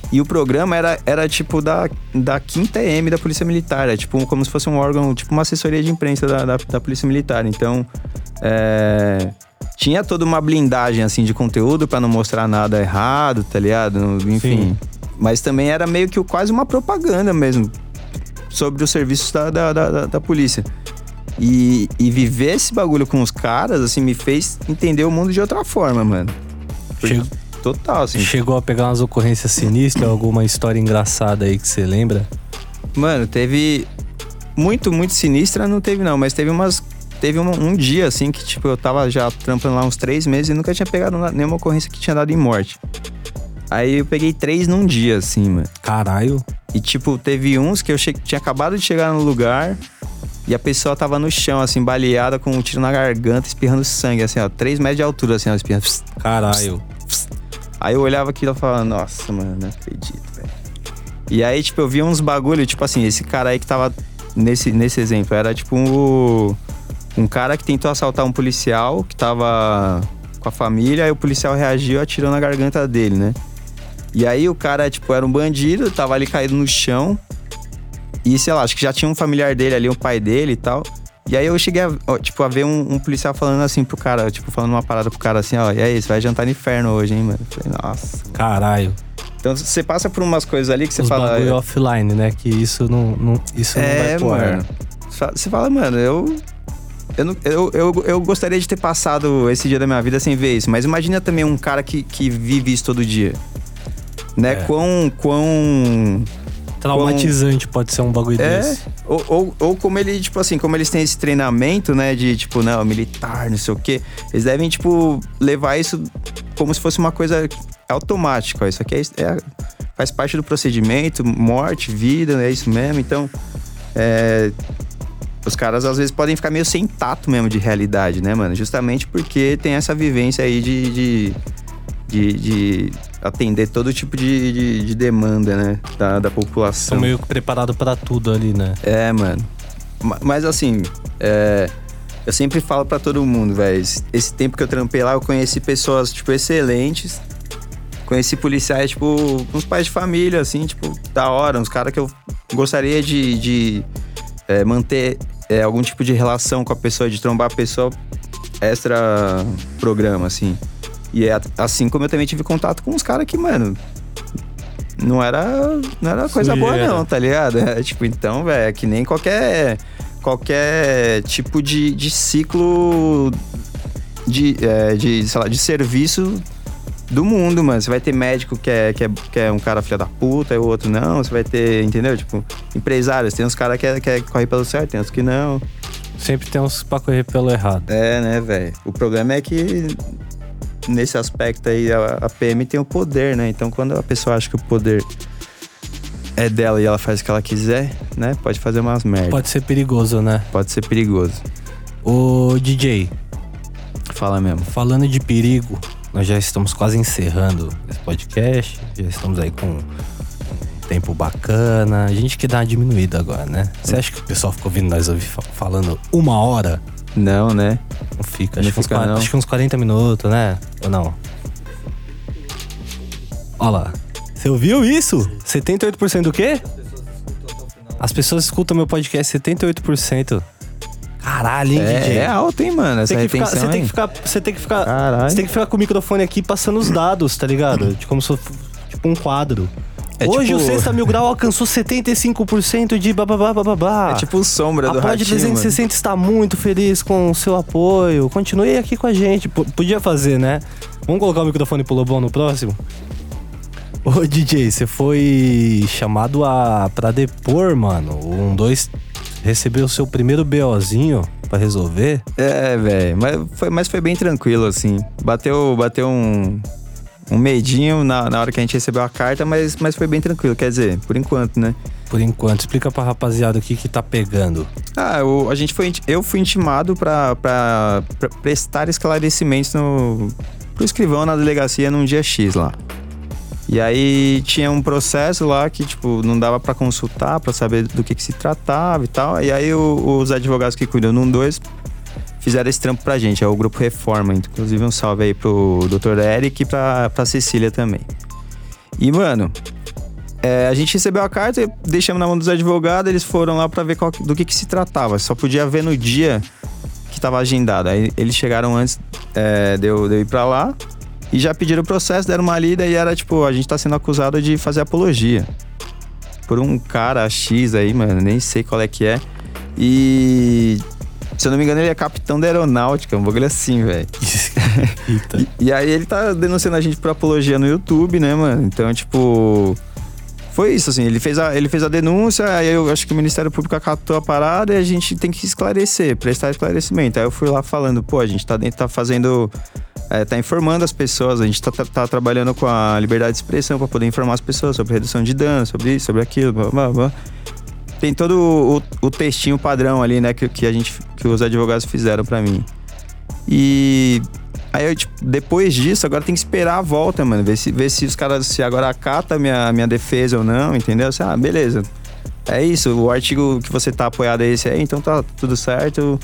C: E o programa era, era tipo da, da quinta M da Polícia Militar, é tipo como se fosse um órgão, tipo uma assessoria de imprensa da, da, da Polícia Militar. Então, é, tinha toda uma blindagem assim de conteúdo pra não mostrar nada errado, tá ligado? Enfim.
B: Sim.
C: Mas também era meio que quase uma propaganda mesmo sobre os serviços da, da, da, da- da polícia. E, e viver esse bagulho com os caras, assim, me fez entender o mundo de outra forma, mano.
B: Che-
C: Total, assim.
B: Chegou a pegar umas ocorrências sinistras, alguma história engraçada aí que você lembra?
C: Mano, teve. Muito, muito sinistra não teve, não, mas teve umas. Teve um, um dia, assim, que, tipo, eu tava já trampando lá uns três meses e nunca tinha pegado nenhuma ocorrência que tinha dado em morte. Aí eu peguei três num dia, assim, mano.
B: Caralho.
C: E, tipo, teve uns que eu che- tinha acabado de chegar no lugar e a pessoa tava no chão, assim, baleada com um tiro na garganta, espirrando sangue, assim, ó, três metros de altura, assim, ó, espirrando.
B: Caralho.
C: Aí eu olhava aquilo e falava, nossa, mano, não acredito, velho. E aí, tipo, eu via uns bagulho, tipo assim, esse cara aí que tava nesse, nesse exemplo, era tipo um, um cara que tentou assaltar um policial que tava com a família, aí o policial reagiu atirou na garganta dele, né? E aí o cara, tipo, era um bandido, tava ali caído no chão. E sei lá, acho que já tinha um familiar dele ali, um pai dele e tal. E aí eu cheguei a, tipo, a ver um, um policial falando assim pro cara, tipo, falando uma parada pro cara assim, ó, e aí, você vai jantar no inferno hoje, hein, mano? Eu falei, nossa.
B: Caralho.
C: Então você passa por umas coisas ali que você
B: Os
C: fala.
B: bagulho offline, né? Que isso não, não, isso não
C: É,
B: vai pro ar.
C: mano. Você fala- Você fala, mano, eu. Eu, não- eu, eu, eu gostaria de ter passado esse dia da minha vida sem ver isso, mas imagina também um cara que, que vive isso todo dia. Né?
B: É.
C: Quão. quão
B: Traumatizante pode ser um bagulho
C: é,
B: desse.
C: ou, ou, ou como ele, tipo assim, como eles têm esse treinamento, né, de tipo, não, militar, não sei o quê, eles devem, tipo, levar isso como se fosse uma coisa automática. Isso aqui é, é- faz parte do procedimento, morte, vida, é isso mesmo. Então, é, os caras às vezes podem ficar meio sem tato mesmo de realidade, né, mano? Justamente porque tem essa vivência aí de. de de, de atender todo tipo de, de, de demanda, né? Da, da população.
B: São meio que preparados pra tudo ali, né?
C: É, mano. Ma- Mas assim, é, eu sempre falo pra todo mundo, velho. esse- Esse tempo que eu trampei lá, eu conheci pessoas, tipo, excelentes. Conheci policiais, tipo, uns pais de família, assim, tipo, da hora. Uns caras que eu gostaria de, de, é, manter é, algum tipo de relação com a pessoa, de trombar a pessoa extra programa, assim. E é assim como eu também tive contato com uns caras que, mano, não era, não era coisa boa
B: Sujeira.
C: não, tá ligado? É, tipo, então, velho, é que nem qualquer, qualquer tipo de, de ciclo de, é, de, sei lá, de serviço do mundo, mano. Você vai ter médico que é, que é, que é um cara filha da puta e o outro não. Você vai ter, entendeu? Tipo, empresários. Tem uns caras que, é, que é, corre pelo certo, tem uns que não.
B: Sempre tem uns pra correr pelo errado.
C: É, né, velho? O problema é que nesse aspecto aí a, a PM tem o poder, né? Então quando a pessoa acha que o poder é dela e ela faz o que ela quiser, né? Pode fazer umas merdas. Pode,
B: Pode ser perigoso, né?
C: ser perigoso.
B: Ô, DJ,
C: Fala mesmo.
B: falando de perigo, nós já estamos quase encerrando esse podcast. Já estamos aí com tempo bacana. A gente que dá uma diminuída agora, né? Você acha que o pessoal ficou ouvindo nós falando uma hora?
C: Não, né?
B: Não fica.
C: Não
B: Acho, que, uns,
C: fica,
B: qua-
C: não.
B: acho que uns 40 minutos, né? Ou não? Olha lá. Você ouviu isso? 78% do quê? As pessoas escutam meu podcast 78%. Caralho, hein,
C: É,
B: DJ?
C: é alto, hein, mano? Essa
B: Tem
C: retenção
B: você, tem que ficar, você tem que ficar.
C: Caralho.
B: Você tem que ficar com o microfone aqui passando os dados, tá ligado? De como se fosse tipo um quadro.
C: É
B: Hoje
C: tipo-
B: o Sexta Mil Grau alcançou 75% de bababá bababá.
C: É tipo sombra do
B: A Pod
C: ratinho,
B: 360 está muito feliz com o seu apoio. Continue aqui com a gente. P- podia fazer, né? Vamos colocar o microfone pro Lobão no próximo? Ô, DJ, você foi chamado a pra depor, mano. Um, dois, recebeu o seu primeiro BOzinho pra resolver.
C: É, velho. Mas foi, mas foi bem tranquilo, assim. Bateu, bateu um, um medinho na, na hora que a gente recebeu a carta, mas, mas foi bem tranquilo. Quer dizer, por enquanto, né?
B: Por enquanto, explica pra rapaziada o que que tá pegando.
C: Ah, o- a gente foi, eu fui intimado pra, pra, pra prestar esclarecimentos no, pro escrivão na delegacia num dia X lá. E aí tinha um processo lá que, tipo, não dava pra consultar, pra saber do que, que se tratava e tal. E aí o- os advogados que cuidam num dois fizeram esse trampo pra gente, é o Grupo Reforma. Inclusive um salve aí pro Dr. Eric e pra, pra Cecília também. E, mano, é, a gente recebeu a carta, deixamos na mão dos advogados, eles foram lá pra ver qual do que, que se tratava. Só podia ver no dia que tava agendado. Aí eles chegaram antes é, de, eu, de eu ir pra lá e já pediram o processo, deram uma lida e era tipo, a gente tá sendo acusado de fazer apologia. Por um cara X aí, mano, nem sei qual é que é. E. Se eu não me engano, ele é capitão da aeronáutica, um bagulho assim, velho. E, e aí ele tá denunciando a gente por apologia no YouTube, né, mano? Então, tipo. Foi isso, assim, ele fez, a, ele fez a denúncia, aí eu acho que o Ministério Público acatou a parada e a gente tem que esclarecer, prestar esclarecimento. Aí eu fui lá falando, pô, a gente tá tá fazendo. é, tá informando as pessoas, a gente tá, tá- tá trabalhando com a liberdade de expressão pra poder informar as pessoas sobre redução de danos, sobre isso, sobre aquilo, blá, blá, blá. Tem todo o, o textinho padrão ali, né, que, que a gente, que os advogados fizeram pra mim. E aí eu, tipo, depois disso, agora tem que esperar a volta, mano. Ver se, ver se os caras, se agora acata a minha, minha defesa ou não, entendeu? Assim, ah, beleza. É isso, o artigo que você tá apoiado é esse aí, então tá tudo certo.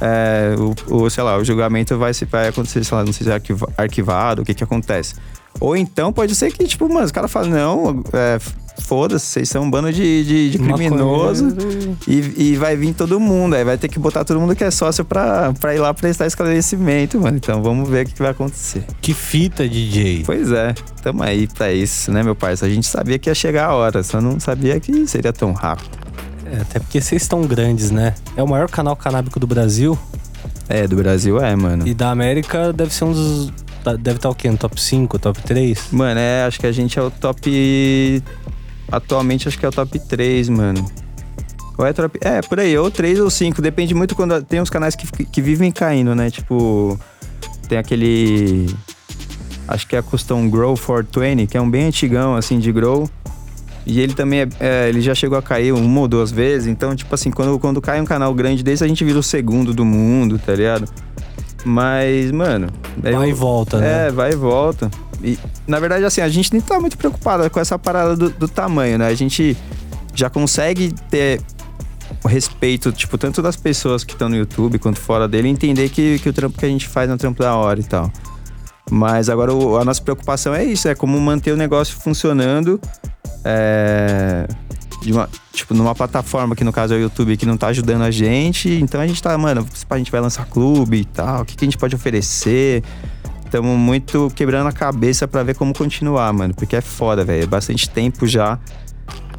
C: é, o, o, sei lá, o julgamento vai, se, vai acontecer, sei lá, não sei se é arquiva- arquivado, o que que acontece. Ou então pode ser que, tipo, mano, os caras falam, não, é, foda-se, vocês são um bando de, de, de criminoso
B: Maconheiro.
C: e, e vai vir todo mundo. Aí vai ter que botar todo mundo que é sócio pra, pra ir lá prestar esclarecimento, mano. Então vamos ver o que, vai acontecer.
B: Que fita, DJ.
C: Pois é, tamo aí pra isso, né, meu parceiro? A gente sabia que ia chegar a hora, só não sabia que seria tão rápido.
B: É, até porque vocês estão grandes, né? É o maior canal canábico do Brasil
C: É, do Brasil é, mano.
B: e da América deve ser um dos. tá- Deve estar o quê? No top 5, top 3?
C: Mano, é, acho que a gente é o top. Atualmente acho que é o top 3, mano. Ou é top. É, por aí, ou 3 ou 5. Depende muito quando. Tem uns canais que, que vivem caindo, né? Tipo. Tem aquele. Acho que é a Custom Grow 420, que é um bem antigão, assim, de grow. E ele também é, é, ele já chegou a cair uma ou duas vezes. Então, tipo assim, quando, quando cai um canal grande desse, a gente vira o segundo do mundo, tá ligado? Mas, mano. é
B: Vai
C: um-
B: e volta, né?
C: é, vai e volta. E, na verdade, assim, a gente nem tá muito preocupado com essa parada do, do tamanho, né? A gente já consegue ter o respeito, tipo, tanto das pessoas que estão no YouTube quanto fora dele, entender que, que o trampo que a gente faz é um trampo da hora e tal. Mas agora o- a nossa preocupação é isso, é como manter o negócio funcionando. É, uma, tipo, numa plataforma que no caso é o YouTube que não tá ajudando a gente. Então a gente tá, mano, a gente vai lançar clube e tal, o que, que a gente pode oferecer. Estamos muito quebrando a cabeça pra ver como continuar, mano. Porque é foda, velho. É bastante tempo já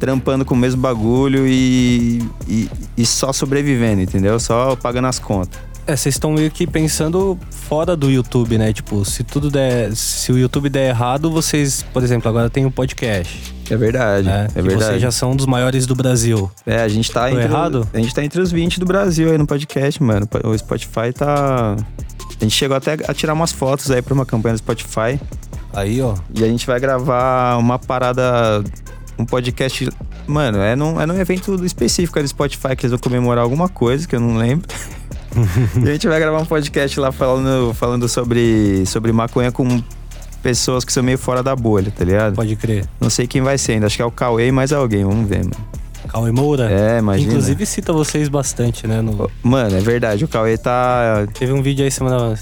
C: trampando com o mesmo bagulho e, e, e só sobrevivendo, entendeu? Só pagando as contas.
B: É, vocês estão meio que pensando fora do YouTube, né? Tipo, se tudo der. Se o YouTube der errado, vocês, por exemplo, agora tem o podcast.
C: É verdade,
B: né?
C: é verdade.
B: vocês já são um dos maiores do Brasil.
C: É, a gente tá
B: Tô
C: entre.
B: errado?
C: A gente tá entre os 20 do Brasil aí no podcast, mano. O Spotify tá. A gente chegou até a tirar umas fotos aí pra uma campanha do Spotify.
B: Aí, ó.
C: E a gente vai gravar uma parada. Um podcast. Mano, é num, é num evento específico aí do Spotify que eles vão comemorar alguma coisa que eu não lembro. e a gente vai gravar um podcast lá falando, falando sobre, sobre maconha com pessoas que são meio fora da bolha, tá ligado?
B: Pode crer.
C: Não sei quem vai ser ainda. Acho que é o Cauê e mais alguém. Vamos ver, mano.
B: Cauê Moura.
C: É, imagina.
B: Inclusive cita vocês bastante, né? no-
C: Mano, é verdade. O Cauê tá.
B: Teve um vídeo aí semana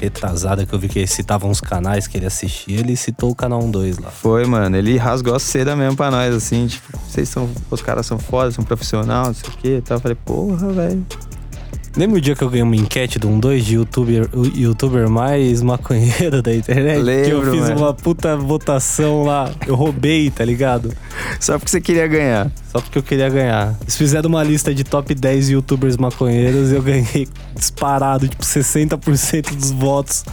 B: retrasada que eu vi que ele citava uns canais que ele assistia, ele citou o canal 12 lá.
C: Foi, mano. Ele rasgou a seda mesmo pra nós, assim. Tipo, vocês são. Os caras são foda, são profissionais, não sei o quê. e tal. Eu falei, porra, velho.
B: Lembra o dia que eu ganhei uma enquete do 12 de youtuber, youtuber mais maconheiro da internet? que eu
C: Lembro,
B: fiz
C: mano.
B: uma puta votação lá. Eu roubei, tá ligado?
C: Só porque você queria ganhar.
B: Só porque eu queria ganhar. Eles fizeram uma lista de top 10 youtubers maconheiros e eu ganhei disparado, tipo, 60% dos votos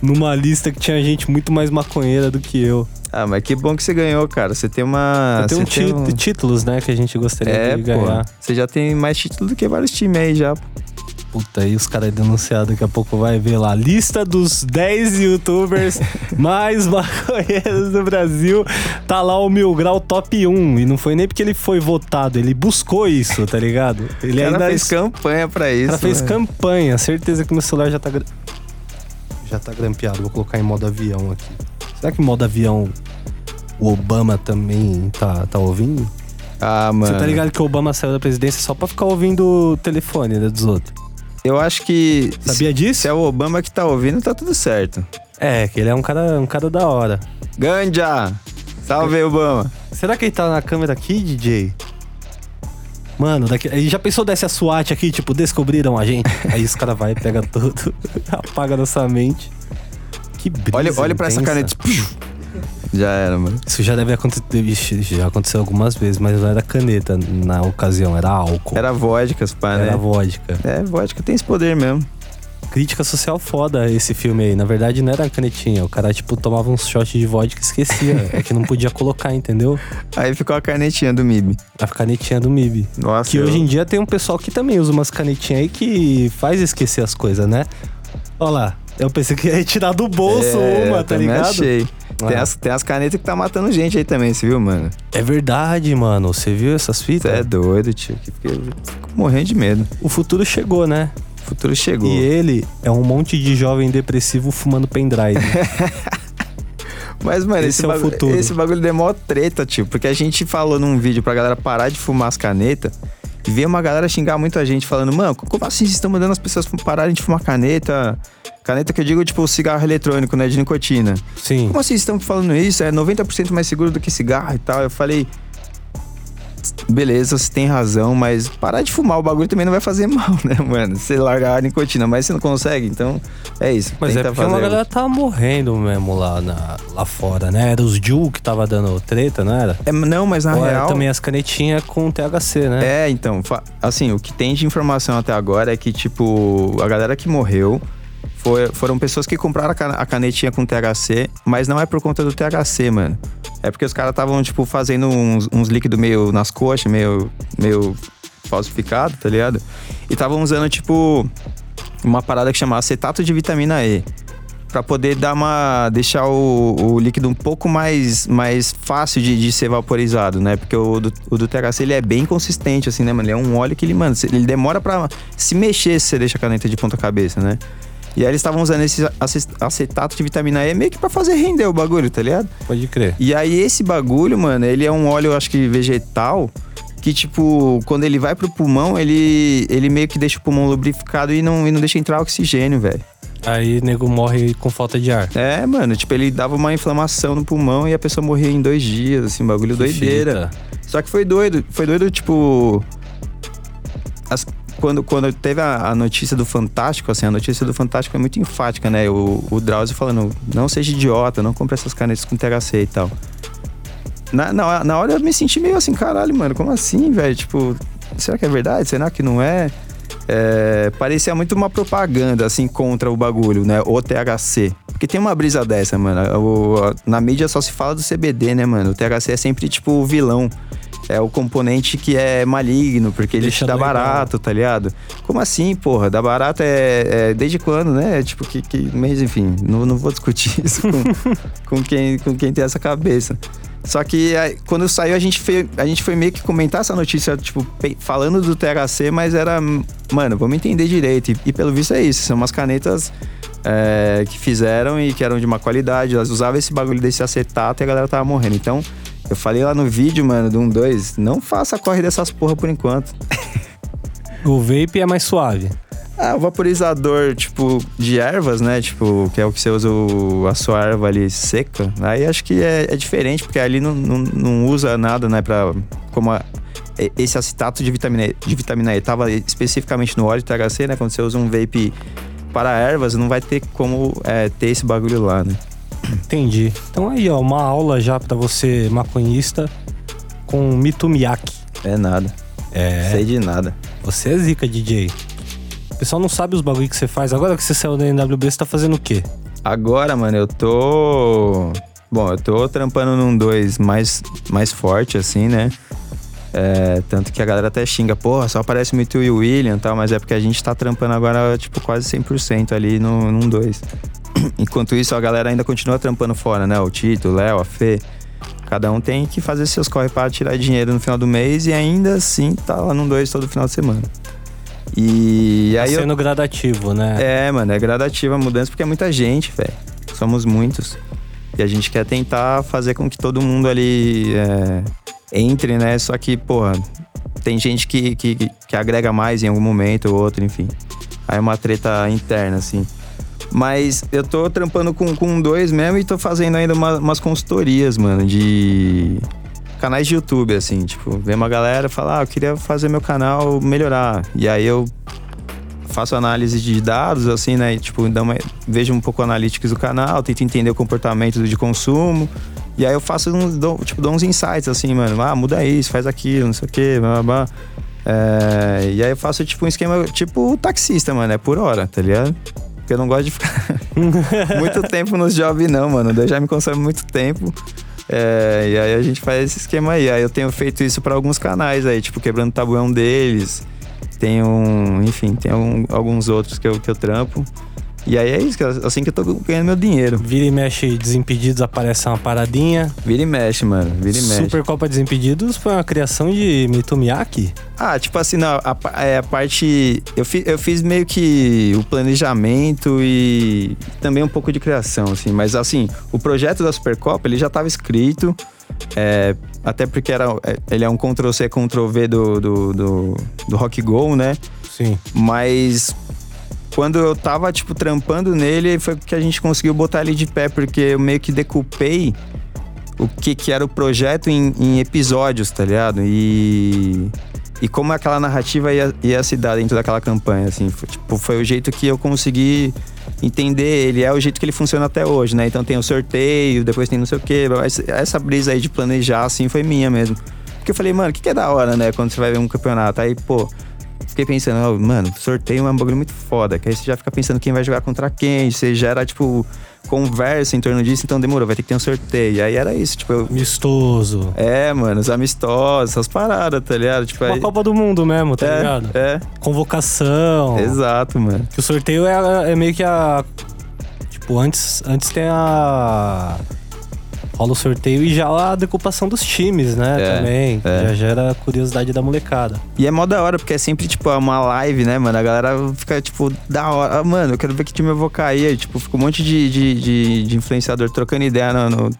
B: numa lista que tinha gente muito mais maconheira do que eu.
C: Ah, mas que bom que você ganhou, cara. Você tem uma.
B: eu tenho
C: você
B: um ti- títulos, né, que a gente gostaria
C: É,
B: de
C: pô.
B: ganhar.
C: Você já tem mais título do que vários times aí já.
B: Puta, aí os caras denunciados daqui a pouco vai ver lá. Lista dos 10 youtubers mais maconheiros do Brasil. Tá lá o Mil Grau top 1. E não foi nem porque ele foi votado, ele buscou isso, tá ligado? Ele ainda
C: fez campanha pra isso.
B: cara fez
C: né?
B: campanha. Certeza que meu celular já tá. Já tá grampeado. Vou colocar em modo avião aqui. Será que em modo avião o Obama também tá, tá ouvindo?
C: Ah, mano.
B: Você tá ligado que o Obama saiu da presidência só pra ficar ouvindo o telefone né, dos outros?
C: Eu acho que.
B: Sabia disso?
C: Se é o Obama que tá ouvindo, tá tudo certo.
B: É, que ele é um cara, um cara da hora.
C: Ganja! Salve, Obama!
B: Será que ele tá na câmera aqui, DJ? Mano, daqui, aí já pensou desse a SWAT aqui, tipo, descobriram a gente? Aí os caras vai, pega tudo, apaga nossa mente. Que brisa
C: Olha, olha pra essa caneta. Já era, mano.
B: Isso já deve acontecer, Ixi, já aconteceu algumas vezes, mas não era caneta na ocasião, era álcool.
C: Era vodka, pá, né?
B: Era vodka.
C: É, vodka tem esse poder mesmo.
B: Crítica social foda esse filme aí. Na verdade, não era canetinha. O cara, tipo, tomava uns shots de vodka e esquecia. é que não podia colocar, entendeu?
C: Aí ficou a canetinha do MIB.
B: A canetinha do MIB.
C: Nossa.
B: Que
C: eu-
B: hoje em dia tem um pessoal que também usa umas canetinhas aí que faz esquecer as coisas, né? Olha lá, eu pensei que ia tirar do bolso
C: É,
B: uma, tá ligado?
C: Achei. Tem,
B: Ah.
C: as, tem as canetas que tá matando gente aí também, você viu, mano?
B: É verdade, mano. Você viu essas fitas?
C: é doido, tio. que Fiquei, fico morrendo de medo.
B: O futuro chegou, né?
C: O futuro chegou.
B: E ele é um monte de jovem depressivo fumando pendrive.
C: Mas, mano,
B: Esse
C: esse,
B: é o
C: bagulho,
B: futuro.
C: esse bagulho deu mó treta, tio. Porque a gente falou num vídeo pra galera parar de fumar as canetas. E veio uma galera xingar muita gente, falando, mano, como assim vocês estão mandando as pessoas pararem de fumar caneta? Caneta que eu digo, tipo, cigarro eletrônico, né? De nicotina.
B: Sim.
C: Como assim vocês estão falando isso? É 90% mais seguro do que cigarro e tal. Eu falei. Beleza, você tem razão, mas parar de fumar o bagulho também não vai fazer mal, né, mano? Você largar a nicotina, mas você não consegue, então é isso.
B: Mas é
C: tenta
B: porque uma
C: fazer.
B: galera tava morrendo mesmo lá, na, lá fora, né? Era os Ju que tava dando treta, não era?
C: É, não, mas na
B: Ou
C: real.
B: também as canetinhas com THC, né?
C: É, então, assim, o que tem de informação até agora é que, tipo, a galera que morreu foi- foram pessoas que compraram a canetinha com THC, mas não é por conta do THC, mano. É porque os caras estavam, tipo, fazendo uns, uns líquidos meio nas coxas, meio, meio falsificado, tá ligado? E estavam usando, tipo, uma parada que chama acetato de vitamina E. Pra poder dar uma. deixar o, o líquido um pouco mais, mais fácil de, de ser vaporizado, né? Porque o do, o do THC ele é bem consistente, assim, né, mano? Ele é um óleo que ele, mano, ele demora pra se mexer se você deixa a caneta de ponta cabeça, né? E aí eles estavam usando esse ace- acetato de vitamina E meio que pra fazer render o bagulho, tá ligado?
B: Pode crer.
C: E aí esse bagulho, mano, ele é um óleo, acho que vegetal, que tipo, quando ele vai pro pulmão, ele, ele meio que deixa o pulmão lubrificado e não, e não deixa entrar oxigênio, velho.
B: Aí nego morre com falta de ar.
C: É, mano, tipo, ele dava uma inflamação no pulmão e a pessoa morria em dois dias, assim, bagulho
B: Que
C: doideira.
B: fita.
C: Só que foi doido, foi doido, tipo. as- quando, quando teve a, a notícia do Fantástico, assim, a notícia do Fantástico é muito enfática, né? O, o Drauzio falando, não seja idiota, não compre essas canetas com THC e tal. Na, na, na hora eu me senti meio assim, caralho, mano, como assim, velho? Tipo, será que é verdade? Será que não é? É, parecia muito uma propaganda, assim, contra o bagulho, né? O THC. Porque tem uma brisa dessa, mano. O- na mídia só se fala do CBD, né, mano? O THC é sempre, tipo, o vilão. É o componente que é maligno, porque ele
B: Deixa
C: te dá
B: legal.
C: barato, tá ligado? Como assim, porra? Dá barato é, é desde quando, né? Tipo, que, que mês, enfim. Não, não vou discutir isso com, com, quem, com quem tem essa cabeça. Só que aí, quando saiu, a gente, foi, a gente foi meio que comentar essa notícia, tipo, falando do THC, mas era, mano, vamos entender direito. E, e pelo visto é isso, são umas canetas é, que fizeram e que eram de uma qualidade. Elas usavam esse bagulho desse acetato e a galera tava morrendo. Então, eu falei lá no vídeo, mano, do 1, 2, não faça corre dessas porra por enquanto.
B: O vape é mais suave.
C: Ah, o vaporizador, tipo, de ervas, né? Tipo, que é o que você usa o- a sua erva ali seca. Aí acho que é, é diferente, porque ali não, não, não usa nada, né? Pra, como a- esse acetato de vitamina, E- de vitamina E tava especificamente no óleo THC, né? Quando você usa um vape para ervas, não vai ter como é, ter esse bagulho lá, né?
B: Entendi. Então aí, ó, uma aula já pra você, maconhista, com Mito Miyake.
C: É nada.
B: É.
C: Sei de nada.
B: Você é zica, DJ. O pessoal não sabe os bagulho que você faz. Agora que você saiu da NWB, você tá fazendo o quê?
C: Agora, mano, eu tô. Bom, eu tô trampando num 2 mais, mais forte, assim, né? É, tanto que a galera até xinga, porra, só aparece muito o William e tal, mas é porque a gente tá trampando agora, tipo, quase 100% ali no, num 2. Enquanto isso, a galera ainda continua trampando fora, né? O Tito, o Léo, a Fê. Cada um tem que fazer seus corre para tirar dinheiro no final do mês e ainda assim tá lá num 2 todo final de semana. E
B: Tá
C: aí eu
B: sendo gradativo, né?
C: é, mano, é gradativa a mudança porque é muita gente, velho. Somos muitos. E a gente quer tentar fazer com que todo mundo ali é, entre, né? Só que, porra, tem gente que, que, que agrega mais em algum momento ou outro, enfim. Aí é uma treta interna, assim. Mas eu tô trampando com, com dois mesmo e tô fazendo ainda uma- umas consultorias, mano, de canais de YouTube, assim. Tipo, vem uma galera e fala, ah, eu queria fazer meu canal melhorar. E aí eu faço análise de dados, assim, né? E, tipo, uma- vejo um pouco analytics do canal, tento entender o comportamento de consumo. E aí eu faço uns, dou, tipo, dou uns insights, assim, mano. Ah, muda isso, faz aquilo, não sei o quê, blá, blá, blá. É, e aí eu faço, tipo, um esquema, tipo, taxista, mano, é por hora, tá ligado? Porque eu não gosto de ficar muito tempo nos jobs, não, mano. Daí já me consome muito tempo. É, e aí a gente faz esse esquema aí. Aí eu tenho feito isso pra alguns canais aí, tipo, Quebrando Tabu é um deles. Tem um, enfim, tem um- alguns outros que eu, que eu trampo. E aí é isso, é assim que eu tô ganhando meu dinheiro.
B: Vira e mexe Desimpedidos, aparece uma paradinha.
C: Vira e mexe, mano. Vira e mexe.
B: Super Copa Desimpedidos foi uma criação de Mito Miyake?
C: Ah, tipo assim, não, a, é, a parte. Eu, fi, eu fiz meio que o planejamento e também um pouco de criação, assim. Mas assim, o projeto da Supercopa ele já estava escrito. é, até porque era, é, ele é um Ctrl-C, Ctrl-V do, do, do, do Rock Go, né?
B: Sim.
C: Mas quando eu tava, tipo, trampando nele, foi que a gente conseguiu botar ele de pé, porque eu meio que decupei o que, que era o projeto em, em episódios, tá ligado? E. E como aquela narrativa ia, ia se dar dentro daquela campanha, assim. Foi, tipo, foi o jeito que eu consegui entender ele. É o jeito que ele funciona até hoje, né? Então tem o sorteio, depois tem não sei o quê. Essa brisa aí de planejar, assim, foi minha mesmo. Porque eu falei, mano, o que, que é da hora, né? Quando você vai ver um campeonato. Aí, pô, fiquei pensando, oh, mano, sorteio é um bagulho muito foda. Que aí você já fica pensando quem vai jogar contra quem. Você gera, tipo, conversa em torno disso, então demorou, vai ter que ter um sorteio. Aí era isso, tipo. Eu...
B: Amistoso.
C: É, mano, os amistosos, essas paradas, tá ligado? Tipo,
B: Uma
C: aí...
B: Copa do Mundo mesmo, tá
C: é,
B: ligado?
C: É.
B: Convocação.
C: Exato, mano.
B: Que o sorteio é, é meio que a. Tipo, antes, antes tem a. Rola o sorteio e já a decupação dos times, né?
C: É,
B: também.
C: é.
B: Já gera a curiosidade da molecada.
C: E é mó da hora, porque é sempre, tipo, uma live, né, mano? A galera fica, tipo, da hora. Ah, mano, eu quero ver que time eu vou cair. Aí, tipo, fica um monte de, de, de, de influenciador trocando ideia no, no-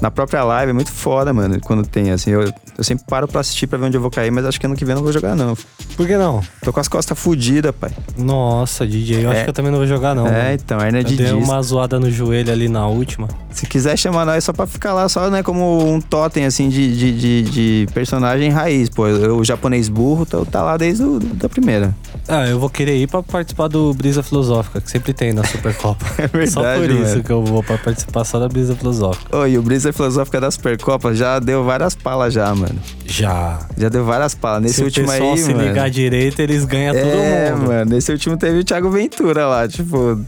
C: na própria live. É muito foda, mano, quando tem, assim. Eu, eu sempre paro pra assistir pra ver onde eu vou cair, mas acho que ano que vem eu não vou jogar, não.
B: Por que não?
C: Tô com as costas fodidas, pai.
B: Nossa, DJ, eu acho
C: É.
B: que eu também não vou jogar, não.
C: é,
B: mano.
C: então, hernia
B: Eu
C: de
B: dei
C: disco.
B: uma zoada no joelho ali na última.
C: Se quiser chamar nós só pra ficar lá, só, né, como um totem, assim, de, de, de, de personagem raiz. Pô, eu, o japonês burro tá, tá lá desde o, da primeira.
B: Ah, eu vou querer ir pra participar do Brisa Filosófica, que sempre tem na Supercopa.
C: É verdade,
B: só por isso
C: mano.
B: que eu vou pra participar só da Brisa Filosófica.
C: Ô, e o Brisa Filosófica da Supercopa já deu várias palas já, mano.
B: Já.
C: Já deu várias palas. Nesse
B: se
C: último
B: o pessoal
C: aí,
B: se
C: mano.
B: ligar direito, eles ganham
C: é,
B: todo mundo.
C: mano. Nesse último teve o Thiago Ventura lá, tipo,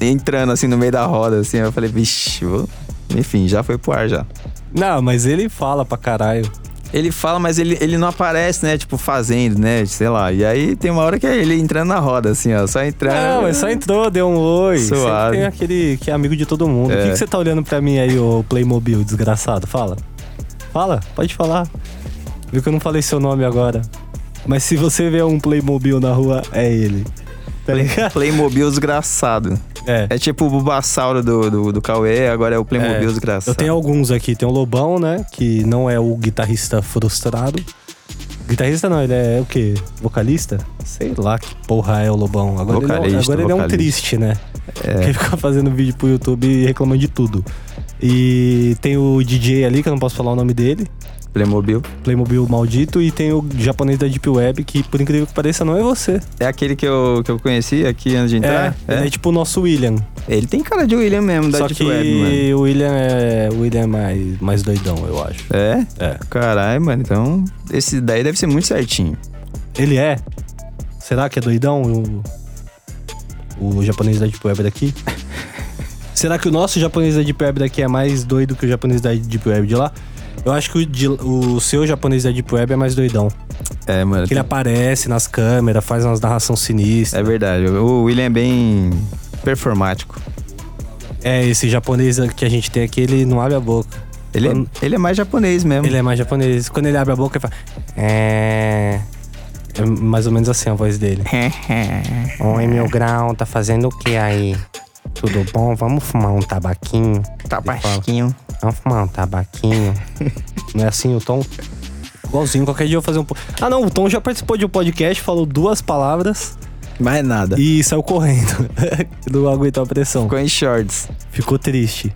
C: entrando assim no meio da roda, assim. Eu falei, vixe, vou... enfim, já foi pro ar já.
B: Não, mas ele fala pra caralho.
C: Ele fala, mas ele, ele não aparece, né? Tipo, fazendo, né? Sei lá. E aí tem uma hora que é ele entrando na roda, assim, ó. Só entrando.
B: Não, mas só entrou, deu um oi. Sempre
C: Suave.
B: tem aquele que é amigo de todo mundo. O
C: É.
B: que, que você tá olhando pra mim aí, ô Playmobil, desgraçado? Fala. Fala, pode falar. Viu que eu não falei seu nome agora. Mas se você vê um Playmobil na rua, é ele. Tá ligado?
C: Playmobil desgraçado.
B: É.
C: É tipo o Bulbasauro do, do, do Cauê, agora é o Playmobil
B: É.
C: desgraçado.
B: Eu tenho alguns aqui. Tem o Lobão, né? Que não é o guitarrista frustrado. Guitarrista não, ele é o quê? Vocalista? Sei lá que porra é o Lobão. Agora, ele, é, um-
C: Vocalista,
B: agora ele é um
C: vocalista.
B: triste, né?
C: É.
B: Que ele fica fazendo vídeo pro YouTube e reclamando de tudo. E tem o DJ ali, que eu não posso falar o nome dele.
C: Playmobil.
B: Playmobil maldito. E tem o japonês da Deep Web, que por incrível que pareça, não é você.
C: É aquele que eu, que eu conheci aqui antes de
B: É,
C: entrar?
B: ele é tipo o nosso William.
C: Ele tem cara de William mesmo, da
B: Só
C: Deep
B: que
C: Web, mano.
B: o William é, o William é mais, mais doidão, eu acho.
C: É?
B: É.
C: Caralho, mano. Então, esse daí deve ser muito certinho.
B: Ele é? Será que é doidão o, o japonês da Deep Web daqui? Será que o nosso japonês da Deep Web daqui é mais doido que o japonês da Deep Web de lá? Eu acho que o, de- o seu japonês da Deep Web é mais doidão.
C: É, mano.
B: Que ele aparece nas câmeras, faz umas narração sinistra.
C: É verdade. O William é bem performático.
B: É, esse japonês que a gente tem aqui, ele não abre a boca.
C: Ele,
B: Quando-
C: é, ele é mais japonês mesmo.
B: Ele é mais japonês. Quando ele abre a boca, ele fala. É. É mais ou menos assim a voz dele. Oi, meu grau, tá fazendo o que aí? Tudo bom? Vamos fumar um tabaquinho?
C: Baixinho.
B: Vamos fumar um tabaquinho? não é assim o Tom? Igualzinho, qualquer dia eu vou fazer um. Ah, não, o Tom já participou de um podcast, falou duas palavras
C: Mais nada.
B: e saiu correndo. não aguentou a pressão.
C: Ficou em shorts.
B: Ficou triste.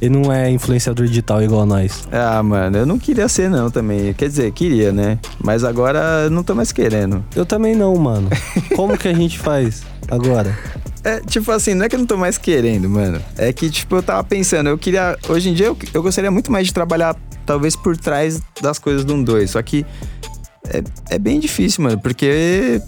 B: Ele não é influenciador digital igual nós.
C: Ah, mano, eu não queria ser não também. Quer dizer, queria, né? Mas agora eu não tô mais querendo.
B: Eu também não, mano. Como que a gente faz agora?
C: É, tipo assim, não é que eu não tô mais querendo, mano. É que, tipo, eu tava pensando, eu queria. Hoje em dia eu, eu gostaria muito mais de trabalhar, talvez, por trás das coisas do um 2. Só que é, é bem difícil, mano, porque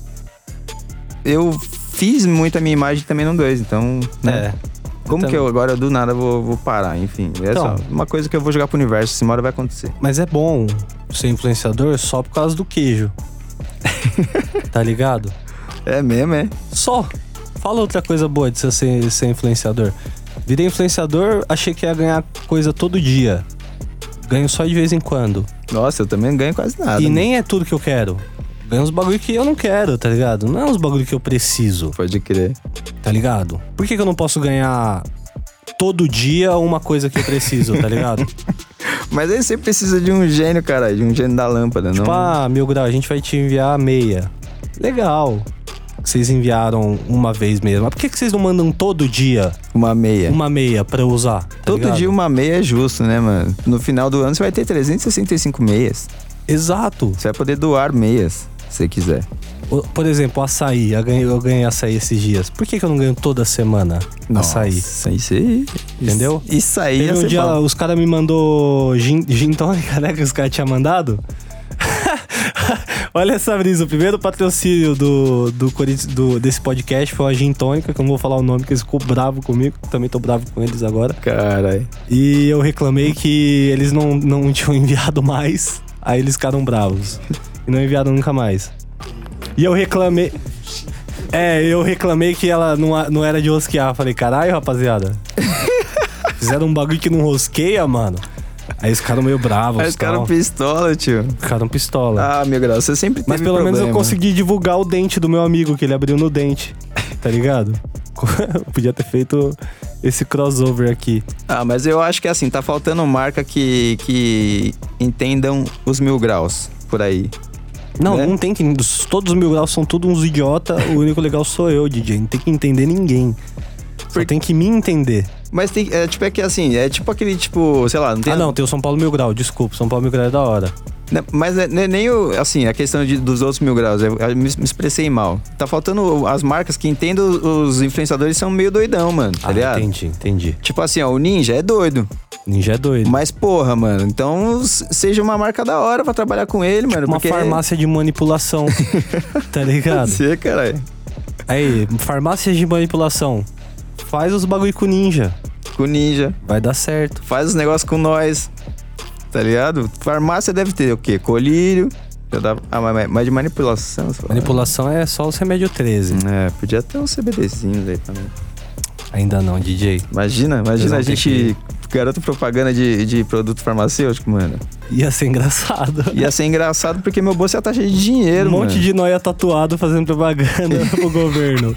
C: eu fiz muito a minha imagem também no 2, então. Né?
B: É.
C: Como
B: Então-
C: que eu agora do nada vou, vou parar? Enfim, é
B: Então.
C: só uma coisa que eu vou jogar pro universo, se uma hora vai acontecer.
B: Mas é bom ser influenciador só por causa do queijo. tá ligado?
C: É mesmo, é?
B: Só. Fala outra coisa boa de ser, ser influenciador. Virei influenciador, achei que ia ganhar coisa todo dia. Ganho só de vez em quando.
C: Nossa, eu também não ganho quase nada.
B: e
C: mano.
B: nem é tudo que eu quero. Ganho uns bagulho que eu não quero, tá ligado? Não é uns bagulho que eu preciso,
C: Pode crer.
B: tá ligado? Por que, que eu não posso ganhar todo dia uma coisa que eu preciso, tá ligado?
C: Mas aí você precisa de um gênio, cara, de um gênio da lâmpada,
B: Tipo,
C: não?
B: ah, mil grau, a gente vai te enviar meia. Legal. Vocês enviaram uma vez mesmo. Mas por que, que vocês não mandam todo dia
C: Uma meia.
B: uma meia pra eu usar? tá
C: Todo
B: ligado?
C: dia uma meia é justo, né, mano? No final do ano você vai ter 365 meias.
B: Exato.
C: Você vai poder doar meias, se você quiser.
B: O- Por exemplo, açaí. Eu ganhei, eu ganhei açaí esses dias. Por que, que eu não ganho toda semana açaí?
C: Nossa, isso aí.
B: Entendeu?
C: Isso aí
B: Teve
C: ia
B: um
C: ser
B: dia,
C: bom.
B: os caras me mandou gin, gin tônica, né? Que os caras tinham mandado. Olha essa brisa. O primeiro patrocínio do, do, do- desse podcast foi a gin tônica, que eu não vou falar o nome, porque eles ficou bravo comigo. Também tô bravo com eles agora.
C: Caralho.
B: E eu reclamei que eles não, não tinham enviado mais. Aí eles ficaram bravos. E não enviaram nunca mais. E eu reclamei. É, eu reclamei que ela não, não era de rosquear. Falei, caralho, rapaziada. Fizeram um bagulho que não rosqueia, mano. Aí eles ficaram meio bravos.
C: Aí os caras
B: tal.
C: pistola, tio.
B: Ficaram pistola.
C: Ah, meu grau, você sempre teve
B: Mas pelo menos eu
C: problema.
B: consegui divulgar o dente do meu amigo, que ele abriu no dente. Tá ligado? Podia ter feito esse crossover aqui.
C: Ah, mas eu acho que assim, tá faltando marca que, que entendam os mil graus por aí.
B: Não,
C: Né?
B: não tem que. Todos os mil graus são todos uns idiota. o único legal sou eu, DJ. Não tem que entender ninguém. Só
C: Por-
B: tem que me entender.
C: Mas tem, é tipo, é que assim, é tipo aquele tipo, sei lá, não tem.
B: Ah, não, tem o São Paulo Mil Grau, desculpa. São Paulo Mil Grau é da hora.
C: Né, Mas é- nem, nem o, assim, a questão de- dos outros mil graus, eu, eu me, me expressei mal. Tá faltando as marcas que entendam os influenciadores são meio doidão, mano, tá
B: ah,
C: ligado?
B: entendi, entendi.
C: Tipo assim, ó, o Ninja é doido.
B: Ninja é doido.
C: Mas porra, mano, então seja uma marca da hora pra trabalhar com ele, mano.
B: Uma
C: porque
B: farmácia de manipulação. tá ligado?
C: Você, caralho.
B: Aí, farmácia de manipulação. Faz os bagulho com ninja.
C: Com Ninja.
B: Vai dar certo.
C: Faz os negócios com nós. Tá ligado? Farmácia deve ter o quê? Colírio. Já dá- Ah, mas, mas de manipulação.
B: Manipulação é só os remédio 13.
C: É, podia ter uns CBDzinhos aí também.
B: Ainda não, DJ.
C: Imagina, imagina a gente. Garoto propaganda de, de produto farmacêutico, mano.
B: Ia ser engraçado.
C: Ia ser engraçado porque meu bolso ia estar cheio de dinheiro,
B: um monte
C: mano.
B: de noia tatuado fazendo propaganda pro governo.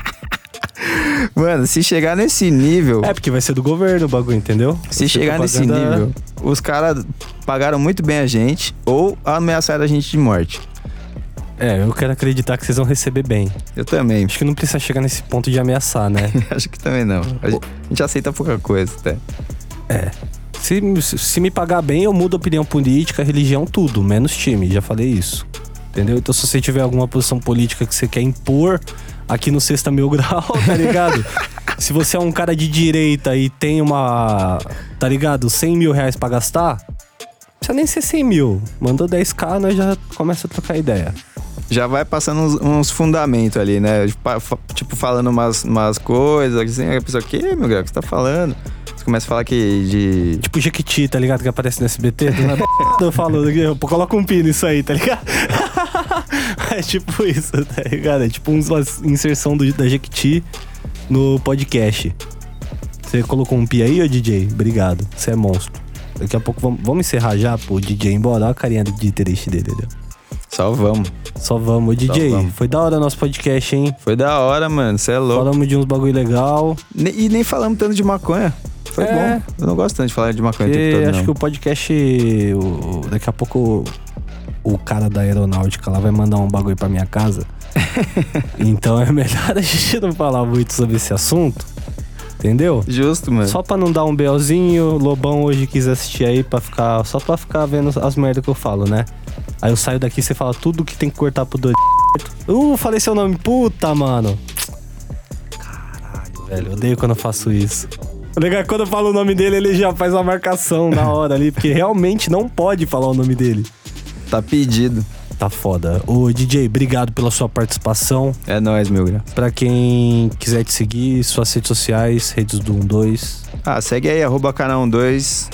C: Mano, se chegar nesse nível.
B: É, porque vai ser do governo o bagulho, entendeu?
C: Se chegar nesse
B: propaganda-
C: nível, os caras pagaram muito bem a gente ou ameaçaram a gente de morte.
B: É, eu quero acreditar que vocês vão receber bem.
C: Eu também.
B: Acho que não precisa chegar nesse ponto de ameaçar, né?
C: Acho que também não. A gente, a gente aceita pouca coisa até.
B: se, se me pagar bem, eu mudo opinião política, religião, tudo, menos time, já falei isso. Entendeu? Então se você tiver alguma posição política que você quer impor aqui no Sexta Mil Grau, tá ligado? se você é um cara de direita e tem uma, tá ligado, 100 mil reais pra gastar, precisa nem ser 100 mil. Mandou 10k, nós já começa a trocar ideia.
C: Já vai passando uns, uns fundamentos ali, né? Fa- Tipo, falando umas, umas coisas, assim, a pessoa, que, meu grau, o que você tá falando? Você começa a falar que de.
B: Tipo Jequiti, tá ligado? Que aparece no SBT. Do nada, eu falo, eu coloco um pino nisso aí, tá ligado? é tipo isso, tá ligado? É tipo uma inserção do, da Jequiti no podcast. Você colocou um pi aí, ô DJ? Obrigado. Você é monstro. Daqui a pouco vamos, vamos encerrar já pro DJ ir embora. Olha a carinha de triste dele, entendeu?
C: Só vamos.
B: Só vamos. Ô, DJ,
C: vamos.
B: foi da hora nosso podcast, hein?
C: Foi da hora, mano. Você é louco.
B: Falamos de uns bagulho legal.
C: E nem falamos tanto de maconha. Foi
B: É.
C: bom. Eu não gosto tanto de falar de maconha
B: Porque
C: todo,
B: acho
C: não.
B: que o podcast. o- daqui a pouco o, cara da aeronáutica lá vai mandar um bagulho pra minha casa. então é melhor a gente não falar muito sobre esse assunto. Entendeu?
C: Justo, mano.
B: Só pra não dar um BOzinho, Lobão hoje quis assistir aí pra ficar. Só pra ficar vendo as merdas que eu falo, né? Aí eu saio daqui e você fala tudo que tem que cortar pro doido. Uh, falei seu nome, puta, mano. Caralho, velho, eu odeio quando eu faço isso. O legal é que quando eu falo o nome dele, ele já faz uma marcação na hora ali, porque realmente não pode falar o nome dele.
C: Tá pedido.
B: Tá foda. Ô, DJ, obrigado pela sua participação.
C: É nóis, meu grau.
B: Pra quem quiser te seguir, suas redes sociais, redes do 12.
C: Ah, segue aí, arroba canal 12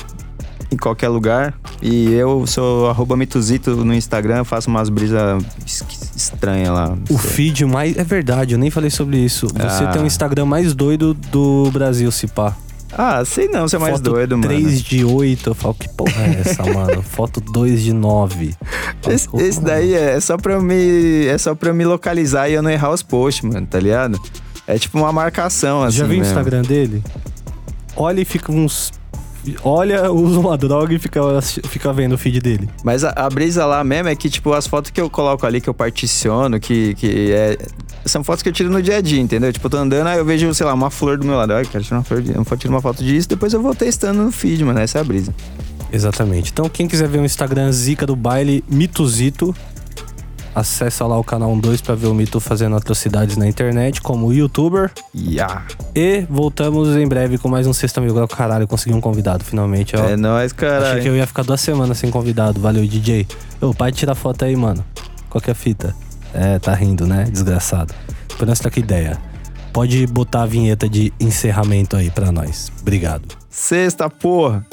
C: em qualquer lugar. E eu sou arroba mituzito no Instagram, faço umas brisas es- estranhas lá.
B: O feed mais. É verdade, eu nem falei sobre isso. Você
C: Ah.
B: tem o Instagram mais doido do Brasil, se pá.
C: Ah, sei não, você é mais
B: Foto
C: doido, mano.
B: 3 de 8. Eu falo, que porra é essa, mano? Foto 2 de 9.
C: Esse, esse daí é só pra eu me. É só pra eu me localizar e eu não errar os posts, mano, tá ligado? É tipo uma marcação, assim.
B: Já viu o. Instagram dele? Olha e fica uns olha, usa uma droga e fica, fica vendo o feed dele.
C: Mas a, a brisa lá mesmo é que, tipo, as fotos que eu coloco ali, que eu particiono, que, que é. São fotos que eu tiro no dia a dia, entendeu? Tipo, eu tô andando, aí eu vejo, sei lá, uma flor do meu lado. Ai, quero tirar uma flor, de- eu tiro uma foto disso, depois eu vou testando no feed, mano. Essa é a brisa.
B: Exatamente. Então, quem quiser ver o Instagram Zica do Baile, Mituzito, acessa lá o canal 12 pra ver o Mito fazendo atrocidades na internet, como youtuber.
C: Yeah.
B: E voltamos em breve com mais um Sexta Mil Grau. Caralho, consegui um convidado, finalmente. Ó.
C: É nóis,
B: Achei
C: cara.
B: que eu ia ficar duas semanas sem convidado. Valeu, DJ. Ô, pai, tira foto aí, mano. Qual que é a fita? É, tá rindo, né? Desgraçado. Esperança tá com ideia. Pode botar a vinheta de encerramento aí pra nós. Obrigado.
C: Sexta, porra.